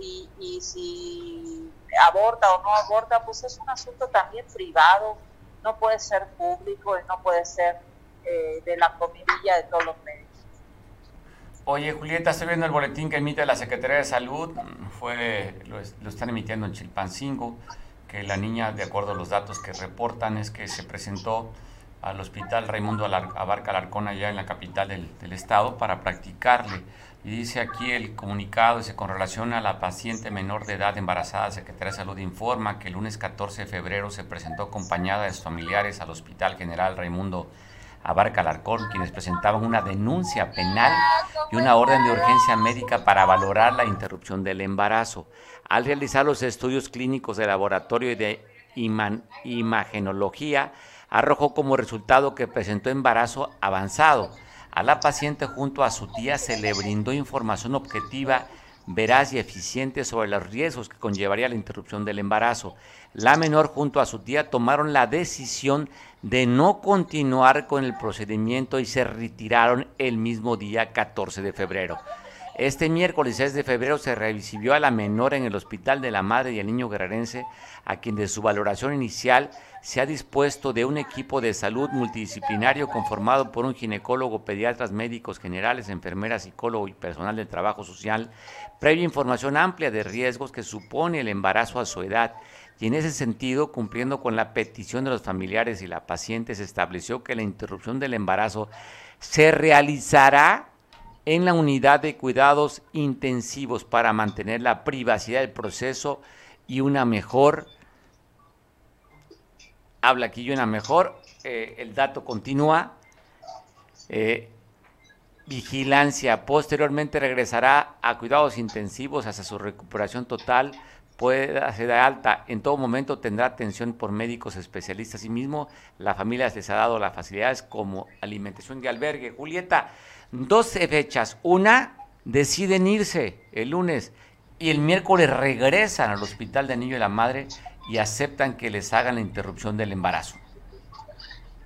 [SPEAKER 8] Y, y si aborta o no aborta, pues es un asunto también privado, no puede ser público y no puede ser eh, de la comidilla de todos los medios.
[SPEAKER 1] Oye, Julieta, estoy viendo el boletín que emite la Secretaría de Salud, fue lo, están emitiendo en Chilpancingo, que la niña, de acuerdo a los datos que reportan, es que se presentó al hospital Raimundo Abarca Alarcón allá en la capital del, del, estado para practicarle. Y dice aquí el comunicado, dice, con relación a la paciente menor de edad embarazada, Secretaría de Salud informa que el lunes 14 de febrero se presentó acompañada de sus familiares al Hospital General Raimundo Abarca Alarcón, quienes presentaban una denuncia penal y una orden de urgencia médica para valorar la interrupción del embarazo. Al realizar los estudios clínicos de laboratorio y de imagenología, arrojó como resultado que presentó embarazo avanzado. A la paciente junto a su tía se le brindó información objetiva, veraz y eficiente sobre los riesgos que conllevaría la interrupción del embarazo. La menor junto a su tía tomaron la decisión de no continuar con el procedimiento y se retiraron el mismo día 14 de febrero. Este miércoles 6 de febrero se recibió a la menor en el Hospital de la Madre y el Niño Guerrerense, a quien de su valoración inicial se ha dispuesto de un equipo de salud multidisciplinario conformado por un ginecólogo, pediatras, médicos generales, enfermeras, psicólogo y personal de trabajo social, previa información amplia de riesgos que supone el embarazo a su edad. Y en ese sentido, cumpliendo con la petición de los familiares y la paciente, se estableció que la interrupción del embarazo se realizará en la unidad de cuidados intensivos para mantener la privacidad del proceso y una mejor, habla aquí una mejor, eh, el dato continúa, eh, vigilancia. Posteriormente regresará a cuidados intensivos hasta su recuperación total puede ser alta, en todo momento tendrá atención por médicos especialistas. y mismo la familia les ha dado las facilidades como alimentación y albergue. Julieta, dos fechas. Una, deciden irse el lunes y el miércoles regresan al hospital de niño y la madre y aceptan que les hagan la interrupción del embarazo.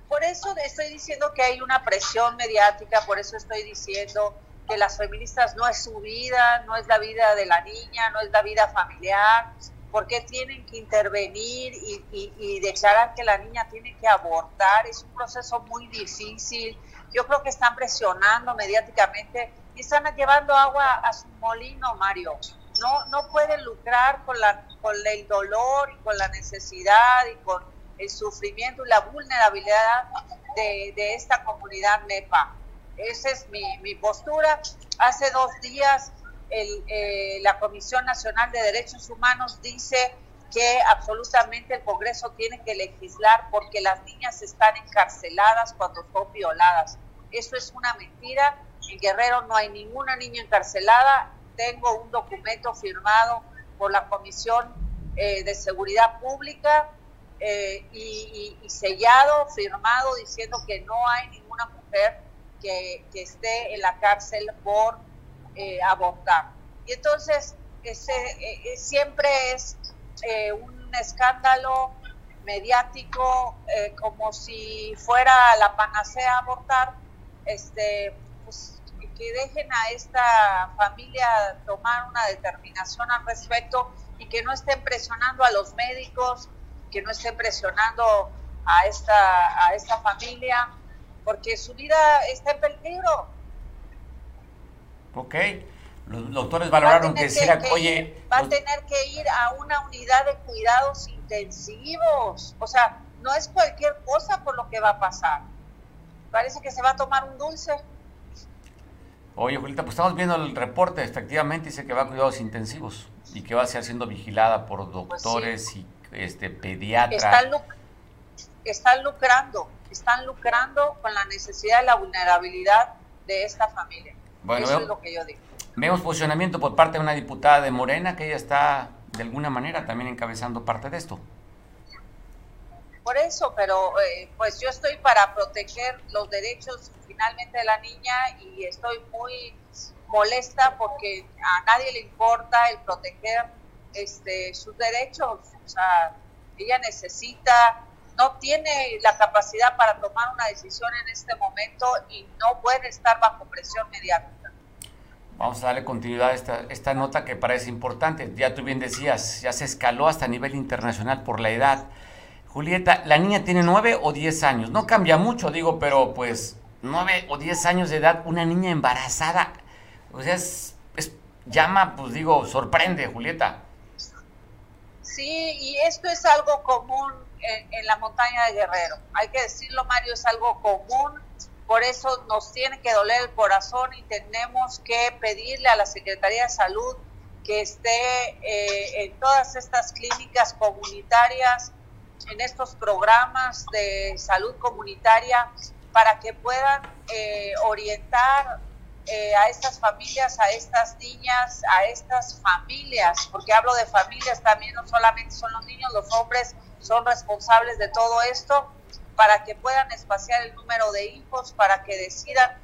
[SPEAKER 8] Por eso estoy diciendo que hay una presión mediática, por eso estoy diciendo que las feministas no es su vida, no es la vida de la niña, no es la vida familiar, porque tienen que intervenir y, declarar que la niña tiene que abortar. Es un proceso muy difícil. Yo creo que están presionando mediáticamente y están llevando agua a su molino, Mario. No, no pueden lucrar con, la, con el dolor y con la necesidad y con el sufrimiento y la vulnerabilidad de, esta comunidad NEPA. Esa es mi, postura. Hace dos días eh, la Comisión Nacional de Derechos Humanos dice que absolutamente el Congreso tiene que legislar porque las niñas están encarceladas cuando son violadas. Eso es una mentira. En Guerrero no hay ninguna niña encarcelada. Tengo un documento firmado por la Comisión eh, de seguridad pública eh, y, sellado, firmado, diciendo que no hay ninguna mujer que, esté en la cárcel por eh, abortar. Y entonces ese, siempre es un escándalo mediático, como si fuera la panacea abortar, este, pues, que dejen a esta familia tomar una determinación al respecto y que no estén presionando a los médicos, que no estén presionando a esta, a esta familia, porque su vida está en peligro.
[SPEAKER 1] Ok. Los doctores valoraron que, si oye...
[SPEAKER 8] va a tener que ir a una unidad de cuidados intensivos. O sea, no es cualquier cosa por lo que va a pasar. Parece que se va a tomar un dulce.
[SPEAKER 1] Oye, Julieta, pues estamos viendo el reporte, efectivamente dice que va a cuidados intensivos y que va a ser siendo vigilada por pues doctores y este pediatras.
[SPEAKER 8] Están, lucrando, están lucrando con la necesidad y la vulnerabilidad de esta familia. Bueno, Eso es lo que yo digo.
[SPEAKER 1] Vemos posicionamiento por parte de una diputada de Morena que ella está de alguna manera también encabezando parte de esto.
[SPEAKER 8] Por eso, pero eh, pues yo estoy para proteger los derechos finalmente de la niña y estoy muy molesta porque a nadie le importa el proteger este, sus derechos. O sea, ella necesita, no tiene la capacidad para tomar una decisión en este momento y no puede estar bajo presión mediática.
[SPEAKER 1] Vamos a darle continuidad a esta, esta nota que parece importante. Ya tú bien decías, ya se escaló hasta nivel internacional por la edad. Julieta, la niña tiene nueve o diez años. No cambia mucho, digo, pero pues nueve o diez años de edad, una niña embarazada o sea, es, llama, pues digo, sorprende, Julieta.
[SPEAKER 8] Sí, y esto es algo común en, la montaña de Guerrero. Hay que decirlo, Mario, es algo común. Por eso nos tiene que doler el corazón y tenemos que pedirle a la Secretaría de Salud que esté eh, en todas estas clínicas comunitarias, en estos programas de salud comunitaria, para que puedan eh, orientar eh, a estas familias, a estas niñas, a estas familias, porque hablo de familias también, no solamente son los niños, los hombres son responsables de todo esto, para que puedan espaciar el número de hijos, para que decidan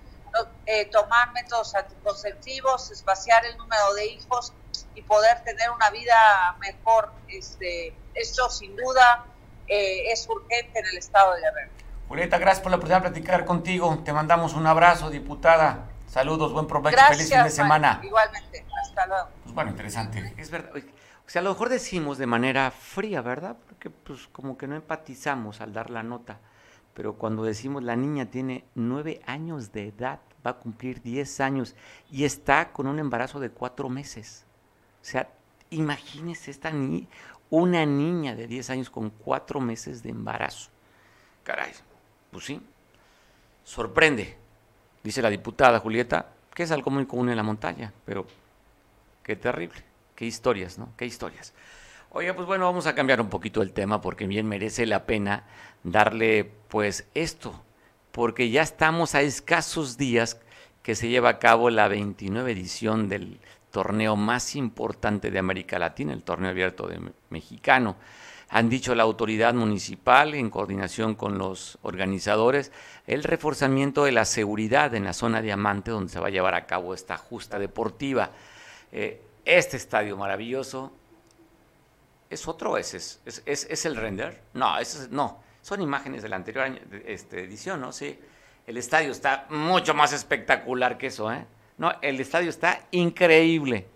[SPEAKER 8] eh, tomar métodos anticonceptivos, espaciar el número de hijos y poder tener una vida mejor. Este, esto sin duda eh, es urgente en el estado de Guerrero.
[SPEAKER 1] Julieta, gracias por la oportunidad de platicar contigo. Te mandamos un abrazo, diputada. Saludos, buen provecho, feliz fin de semana.
[SPEAKER 8] igualmente, hasta luego.
[SPEAKER 1] Pues bueno, interesante. Es verdad. O sea, a lo mejor decimos de manera fría, ¿verdad? Porque pues como que no empatizamos al dar la nota. Pero cuando decimos la niña tiene nueve años de edad, va a cumplir diez años y está con un embarazo de cuatro meses. O sea, imagínese esta ni una niña de diez años con cuatro meses de embarazo. Caray, pues sí, sorprende dice la diputada Julieta, que es algo muy común en la montaña, pero qué terrible, qué historias, ¿no? Qué historias. Oye, pues bueno, vamos a cambiar un poquito el tema porque bien merece la pena darle pues esto, porque ya estamos a escasos días que se lleva a cabo la 29 edición del torneo más importante de América Latina, el torneo abierto de mexicano han dicho la autoridad municipal en coordinación con los organizadores el reforzamiento de la seguridad en la zona diamante donde se va a llevar a cabo esta justa deportiva. Eh, este estadio maravilloso es otro, es, es, es, el render. No, es, no, son imágenes de la anterior este, edición, ¿no? Sí, el estadio está mucho más espectacular que eso, ¿eh? No, el estadio está increíble.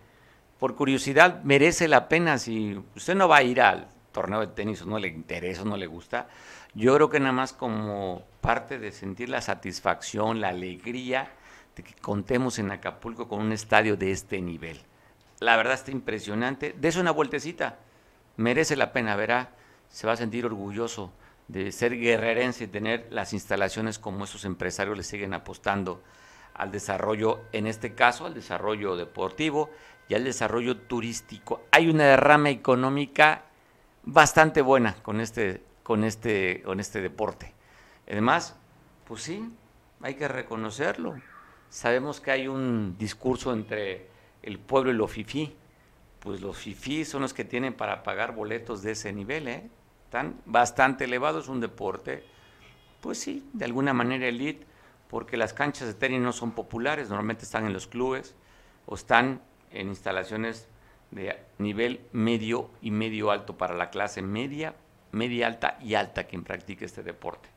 [SPEAKER 1] Por curiosidad, merece la pena si usted no va a ir al torneo de tenis no le interesa, no le gusta, yo creo que nada más como parte de sentir la satisfacción, la alegría de que contemos en Acapulco con un estadio de este nivel. La verdad está impresionante. Dese una vueltecita, merece la pena, verá, se va a sentir orgulloso de ser guerrerense y tener las instalaciones como esos empresarios le siguen apostando al desarrollo, en este caso al desarrollo deportivo y al desarrollo turístico. Hay una derrama económica bastante buena con este, con este, con este deporte. Además, pues sí, hay que reconocerlo. Sabemos que hay un discurso entre el pueblo y lo fifí, pues los fifís son los que tienen para pagar boletos de ese nivel, ¿eh? Están bastante elevados, un deporte, pues sí, de alguna manera elite, porque las canchas de tenis no son populares, normalmente están en los clubes o están en instalaciones de nivel medio y medio alto para la clase media, media alta y alta quien practique este deporte.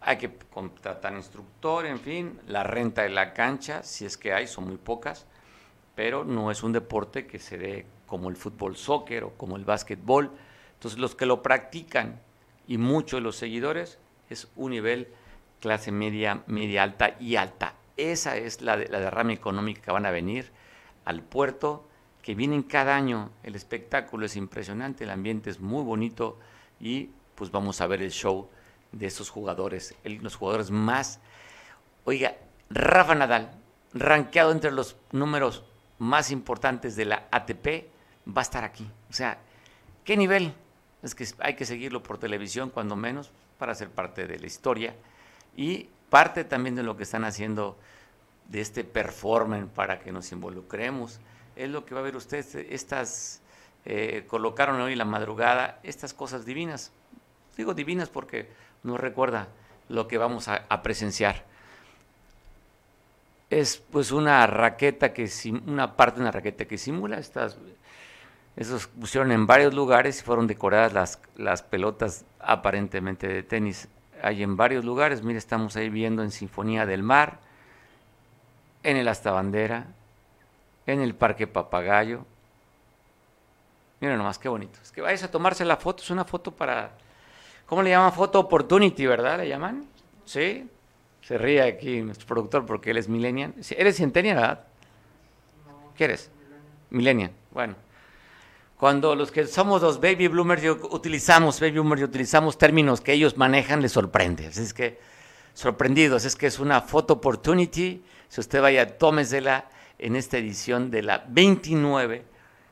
[SPEAKER 1] Hay que contratar instructor, en fin, la renta de la cancha, si es que hay, son muy pocas, pero no es un deporte que se dé como el fútbol soccer o como el básquetbol. Entonces los que lo practican y muchos de los seguidores es un nivel clase media, media alta y alta. Esa es la, la derrama económica que van a venir al puerto, que vienen cada año. El espectáculo es impresionante, el ambiente es muy bonito y pues vamos a ver el show de esos jugadores, los jugadores más... Oiga, Rafa Nadal, rankeado entre los números más importantes de la ATP, va a estar aquí. O sea, ¿qué nivel? Es que hay que seguirlo por televisión, cuando menos, para ser parte de la historia y parte también de lo que están haciendo de este performance para que nos involucremos. Es lo que va a ver usted, estas, eh, colocaron hoy la madrugada estas cosas divinas. Digo divinas porque nos recuerda lo que vamos a, a presenciar. Es pues una raqueta que una parte de una raqueta que simula estas esos pusieron en varios lugares y fueron decoradas las, las pelotas aparentemente de tenis. Hay en varios lugares, mire, estamos ahí viendo en Sinfonía del Mar, en el Astabandera, en el Parque Papagayo. Miren nomás, qué bonito. Es que vayas a tomarse la foto, es una foto para, ¿cómo le llaman? Foto opportunity, ¿verdad? ¿Le llaman? Sí. Se ríe aquí nuestro productor porque él es millennial. ¿Eres centennial, verdad? ¿Qué eres? Millennial. Bueno. Cuando los que somos los baby bloomers utilizamos, baby boomers utilizamos términos que ellos manejan, les sorprende. Así es que, sorprendidos, es que es una photo opportunity. Si usted vaya, tómesela en esta edición de la 29,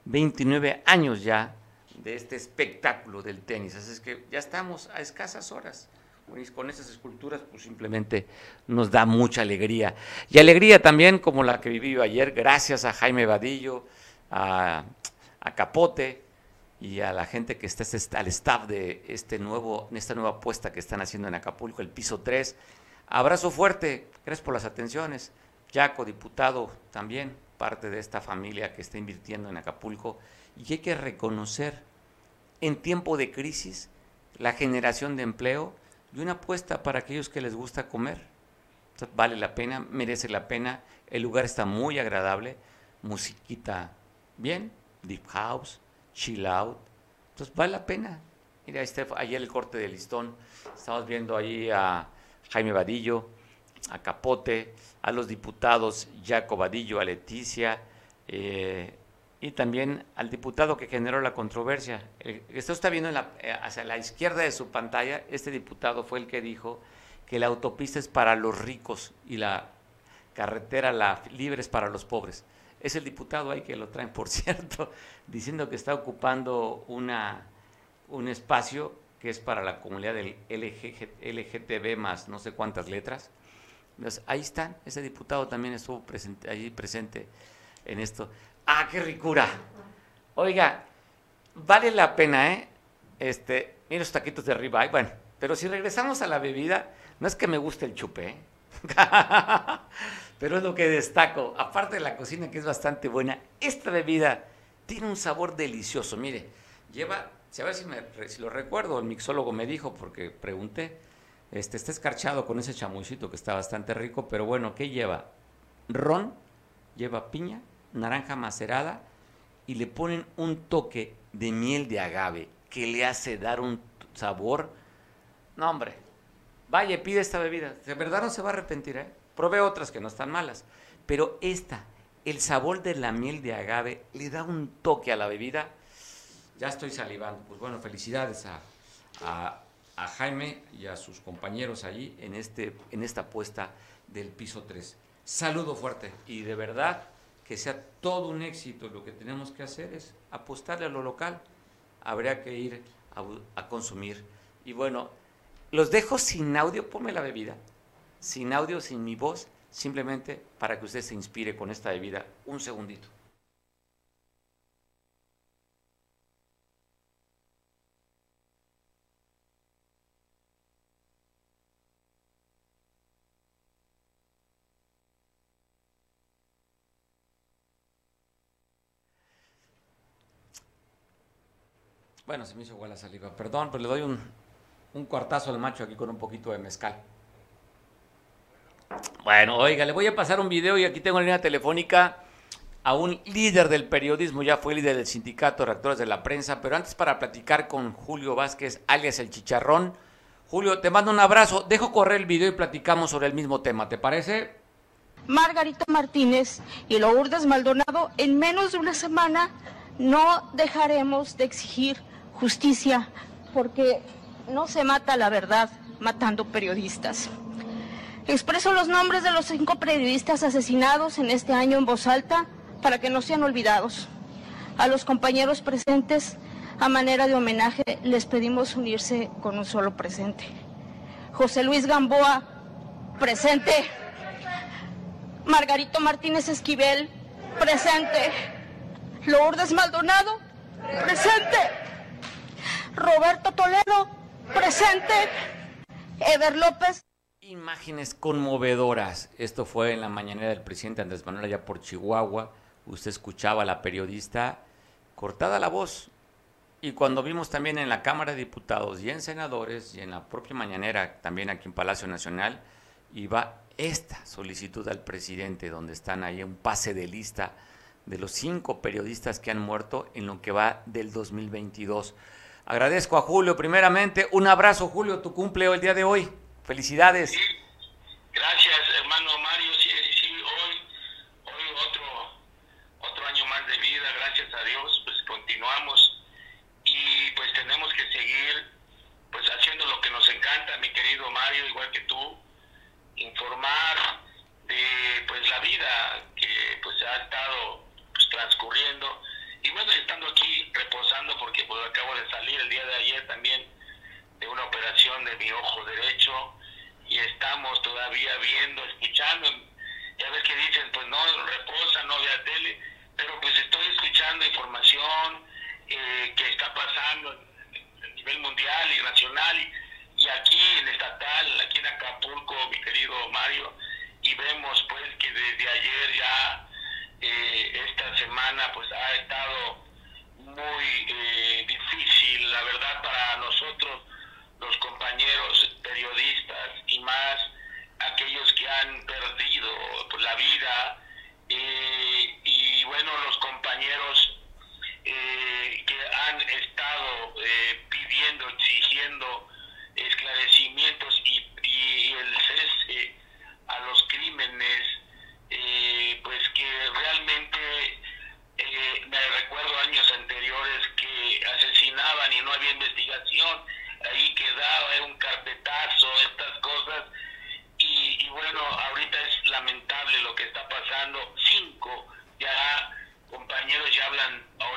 [SPEAKER 1] 29 años ya de este espectáculo del tenis. Así es que ya estamos a escasas horas con esas esculturas, pues simplemente nos da mucha alegría. Y alegría también como la que viví ayer, gracias a Jaime Vadillo, a, Capote y a la gente que está, al staff de este nuevo, esta nueva apuesta que están haciendo en Acapulco, el piso 3. Abrazo fuerte, gracias por las atenciones. Jaco, diputado, también parte de esta familia que está invirtiendo en Acapulco. Y hay que reconocer en tiempo de crisis la generación de empleo y una apuesta para aquellos que les gusta comer. vale la pena, merece la pena. El lugar está muy agradable, musiquita bien, deep house, chill out. Entonces vale la pena. Mira, este, ayer el corte de listón, estamos viendo ahí a Jaime Vadillo, a Capote, a los diputados Jaco Vadillo, a Leticia, eh, y también al diputado que generó la controversia. Esto está viendo eh, hacia la izquierda de su pantalla, este diputado fue el que dijo que la autopista es para los ricos y la carretera la libre es para los pobres. Es el diputado ahí que lo traen, por cierto, diciendo que está ocupando una, un espacio que es para la comunidad del LGTB más no sé cuántas letras. Entonces, ahí está, ese diputado también estuvo presente, allí presente en esto. ¡Ah, qué ricura! Oiga, vale la pena, ¿eh? Este, mira los taquitos de arriba. Bueno, pero si regresamos a la bebida, no es que me guste el chupe, ¿eh? pero es lo que destaco. Aparte de la cocina, que es bastante buena, esta bebida tiene un sabor delicioso. Mire, lleva, a ver si, me, lo recuerdo, el mixólogo me dijo, porque pregunté, este, está escarchado con ese chamucito que está bastante rico, pero bueno, ¿qué lleva? Ron, lleva piña, naranja macerada y le ponen un toque de miel de agave que le hace dar un sabor. No, hombre, vaya, pide esta bebida. De verdad no se va a arrepentir, ¿eh? Probé otras que no están malas, pero esta, el sabor de la miel de agave le da un toque a la bebida. Ya estoy salivando. Pues bueno, felicidades a, a, Jaime y a sus compañeros allí en, este, en esta apuesta del piso 3. Saludo fuerte y de verdad que sea todo un éxito, lo que tenemos que hacer es apostarle a lo local. Habría que ir a, consumir. Y bueno, los dejo sin audio, ponme la bebida, sin audio, sin mi voz, simplemente para que usted se inspire con esta bebida un segundito. Bueno, se me hizo igual la saliva. Perdón, pero le doy un, un cuartazo al macho aquí con un poquito de mezcal. Bueno, oiga, le voy a pasar un video y aquí tengo en línea telefónica a un líder del periodismo, ya fue líder del sindicato de redactores de la prensa, pero antes para platicar con Julio Vázquez, alias El Chicharrón. Julio, te mando un abrazo, dejo correr el video y platicamos sobre el mismo tema, ¿te parece?
[SPEAKER 9] Margarita Martínez y Lourdes Maldonado, en menos de una semana no dejaremos de exigir justicia porque no se mata la verdad matando periodistas. Expreso los nombres de los cinco periodistas asesinados en este año en voz alta para que no sean olvidados. A los compañeros presentes, a manera de homenaje, les pedimos unirse con un solo presente. José Luis Gamboa, presente. Margarito Martínez Esquivel, presente. Lourdes Maldonado, presente. Roberto Toledo, presente. Ever López.
[SPEAKER 1] Imágenes conmovedoras. Esto fue en la mañanera del presidente Andrés Manuel allá por Chihuahua. Usted escuchaba a la periodista cortada la voz. Y cuando vimos también en la Cámara de Diputados y en senadores y en la propia mañanera, también aquí en Palacio Nacional, iba esta solicitud al presidente, donde están ahí un pase de lista de los cinco periodistas que han muerto en lo que va del 2022. Agradezco a Julio primeramente. Un abrazo, Julio, tu cumple el día de hoy. Felicidades.
[SPEAKER 10] Gracias, hermano Mario. Sí, hoy, hoy otro, otro año más de vida, gracias a Dios, pues continuamos y pues tenemos que seguir pues haciendo lo que nos encanta, mi querido Mario, igual que tú, informar de pues la vida que pues ha estado pues, transcurriendo y bueno, estando aquí reposando porque pues acabo de salir el día de ayer también de una operación de mi ojo derecho y estamos todavía viendo, escuchando, ya ves que dicen, pues no, reposa, no vea tele, pero pues estoy escuchando información eh, que está pasando a nivel mundial y nacional y, y aquí en estatal, aquí en Acapulco, mi querido Mario, y vemos pues que desde ayer ya eh, esta semana pues ha estado muy eh, difícil, la verdad, para nosotros los compañeros periodistas y más aquellos que han perdido la vida eh, y bueno los compañeros eh, que han estado eh, pidiendo exigiendo esclarecimientos y, y el cese a los crímenes eh, pues que realmente eh, me recuerdo años anteriores que asesinaban y no había investigación ahí quedaba, un carpetazo, estas cosas. Y, y, bueno, ahorita es lamentable lo que está pasando. Cinco, ya compañeros ya hablan ahorita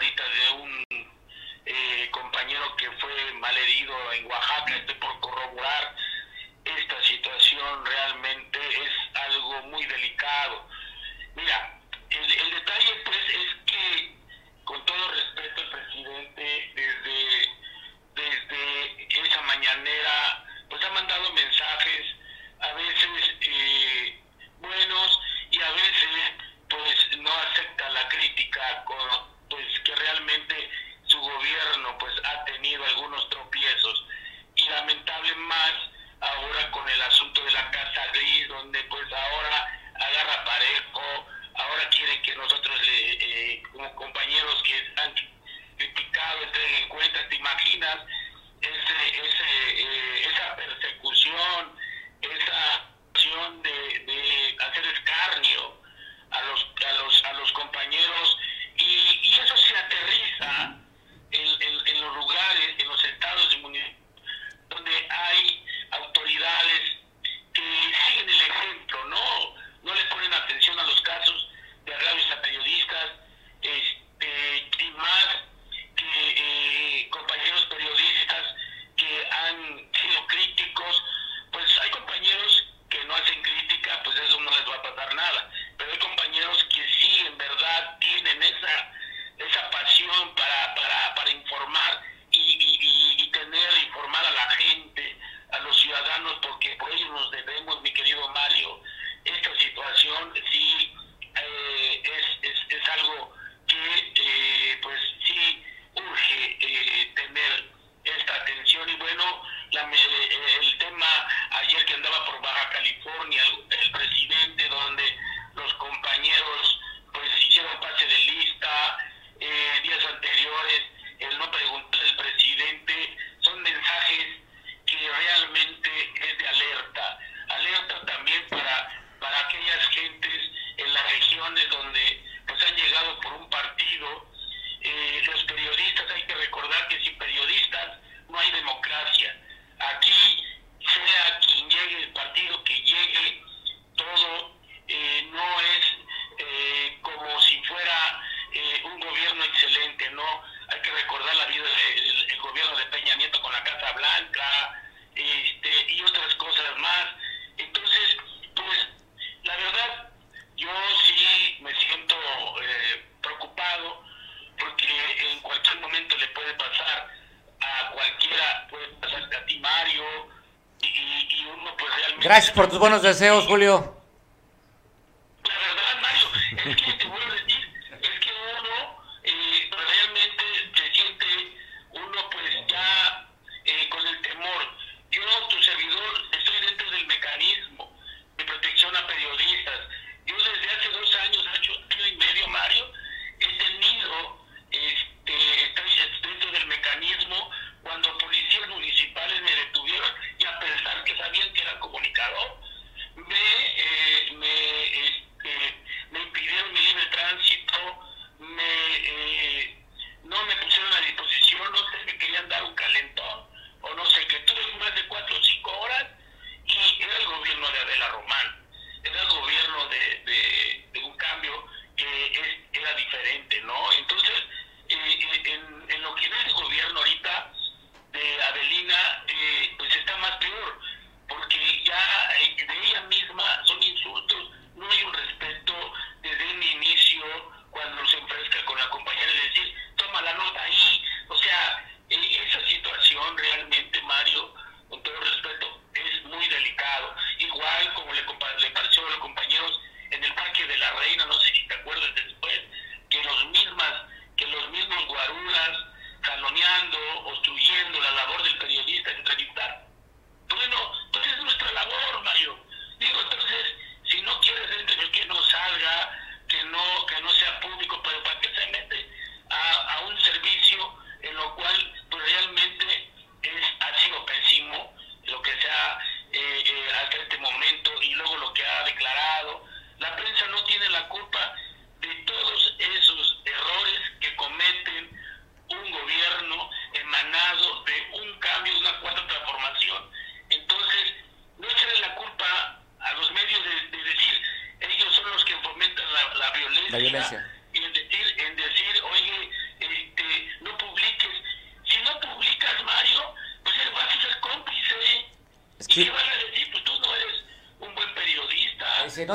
[SPEAKER 10] Gracias por tus buenos deseos, Julio.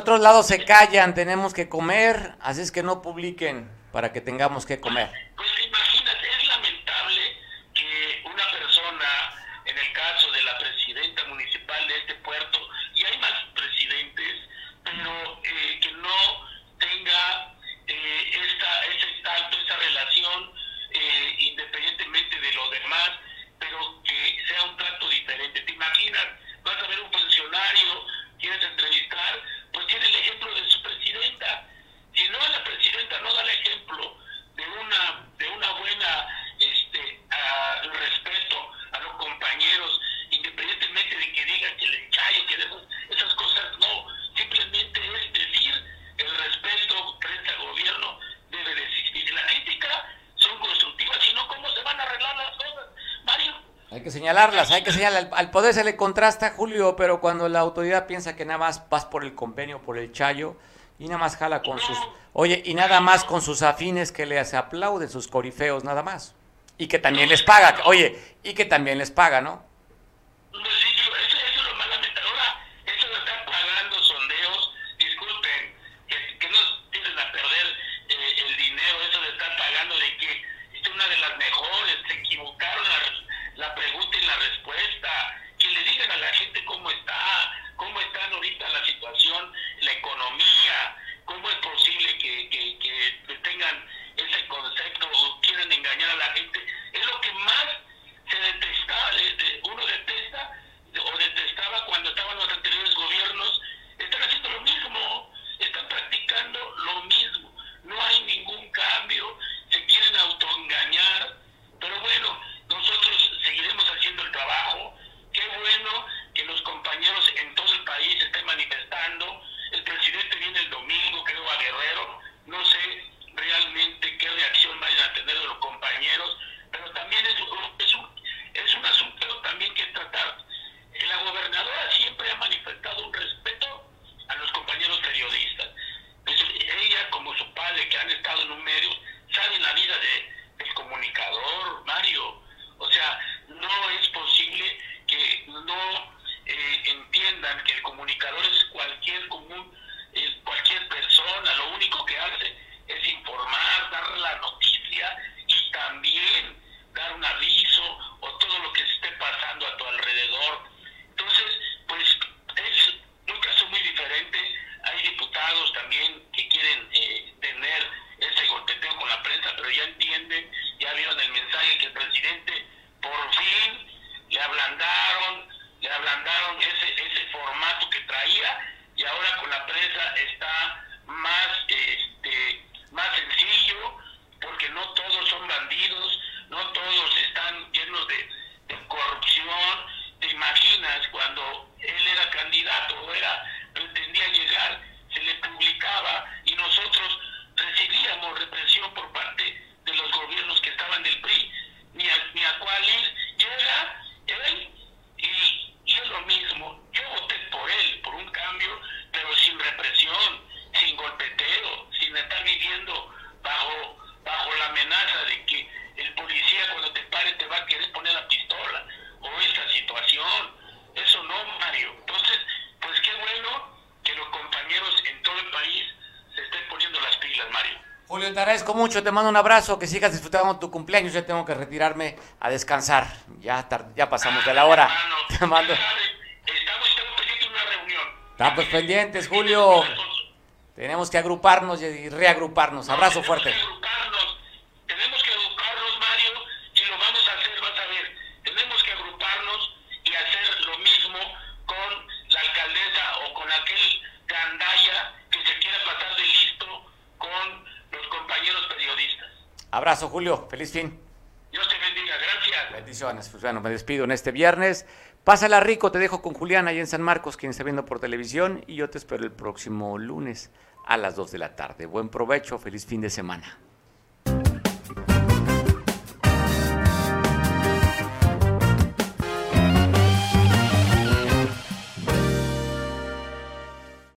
[SPEAKER 10] otros lados se callan, tenemos que comer, así es que no publiquen para que tengamos que comer.
[SPEAKER 1] que
[SPEAKER 10] señalarlas, hay que señalar, al, poder se le contrasta, Julio, pero cuando la autoridad piensa que nada más vas por el convenio, por el chayo, y nada más jala con sus, oye, y nada más con sus afines que les aplauden, sus corifeos, nada más. Y que también les paga, oye, y que también les paga, ¿no?
[SPEAKER 1] también que quieren eh, tener ese golpeteo con la prensa, pero ya entienden, ya vieron el mensaje que el presidente te mando un abrazo, que sigas disfrutando tu cumpleaños, ya tengo que retirarme a descansar, ya, ya pasamos de la hora. Te mando...
[SPEAKER 10] Estamos, estamos pendientes de una reunión.
[SPEAKER 1] Estamos pendientes, Julio. Tenemos que agruparnos y reagruparnos. Abrazo fuerte.
[SPEAKER 10] agruparnos, tenemos que agruparnos, Mario, y lo vamos a hacer, vas a ver. Tenemos que agruparnos y hacer lo mismo con la alcaldesa o con aquel gandaya que se quiera pasar de listo con los compañeros periodistas.
[SPEAKER 1] Abrazo, Julio. Feliz fin.
[SPEAKER 10] Dios te bendiga. Gracias.
[SPEAKER 1] Bendiciones. Pues bueno, me despido en este viernes. Pásala rico, te dejo con Julián ahí en San Marcos, quien está viendo por televisión, y yo te espero el próximo lunes a las 2 de la tarde. Buen provecho, feliz fin de semana.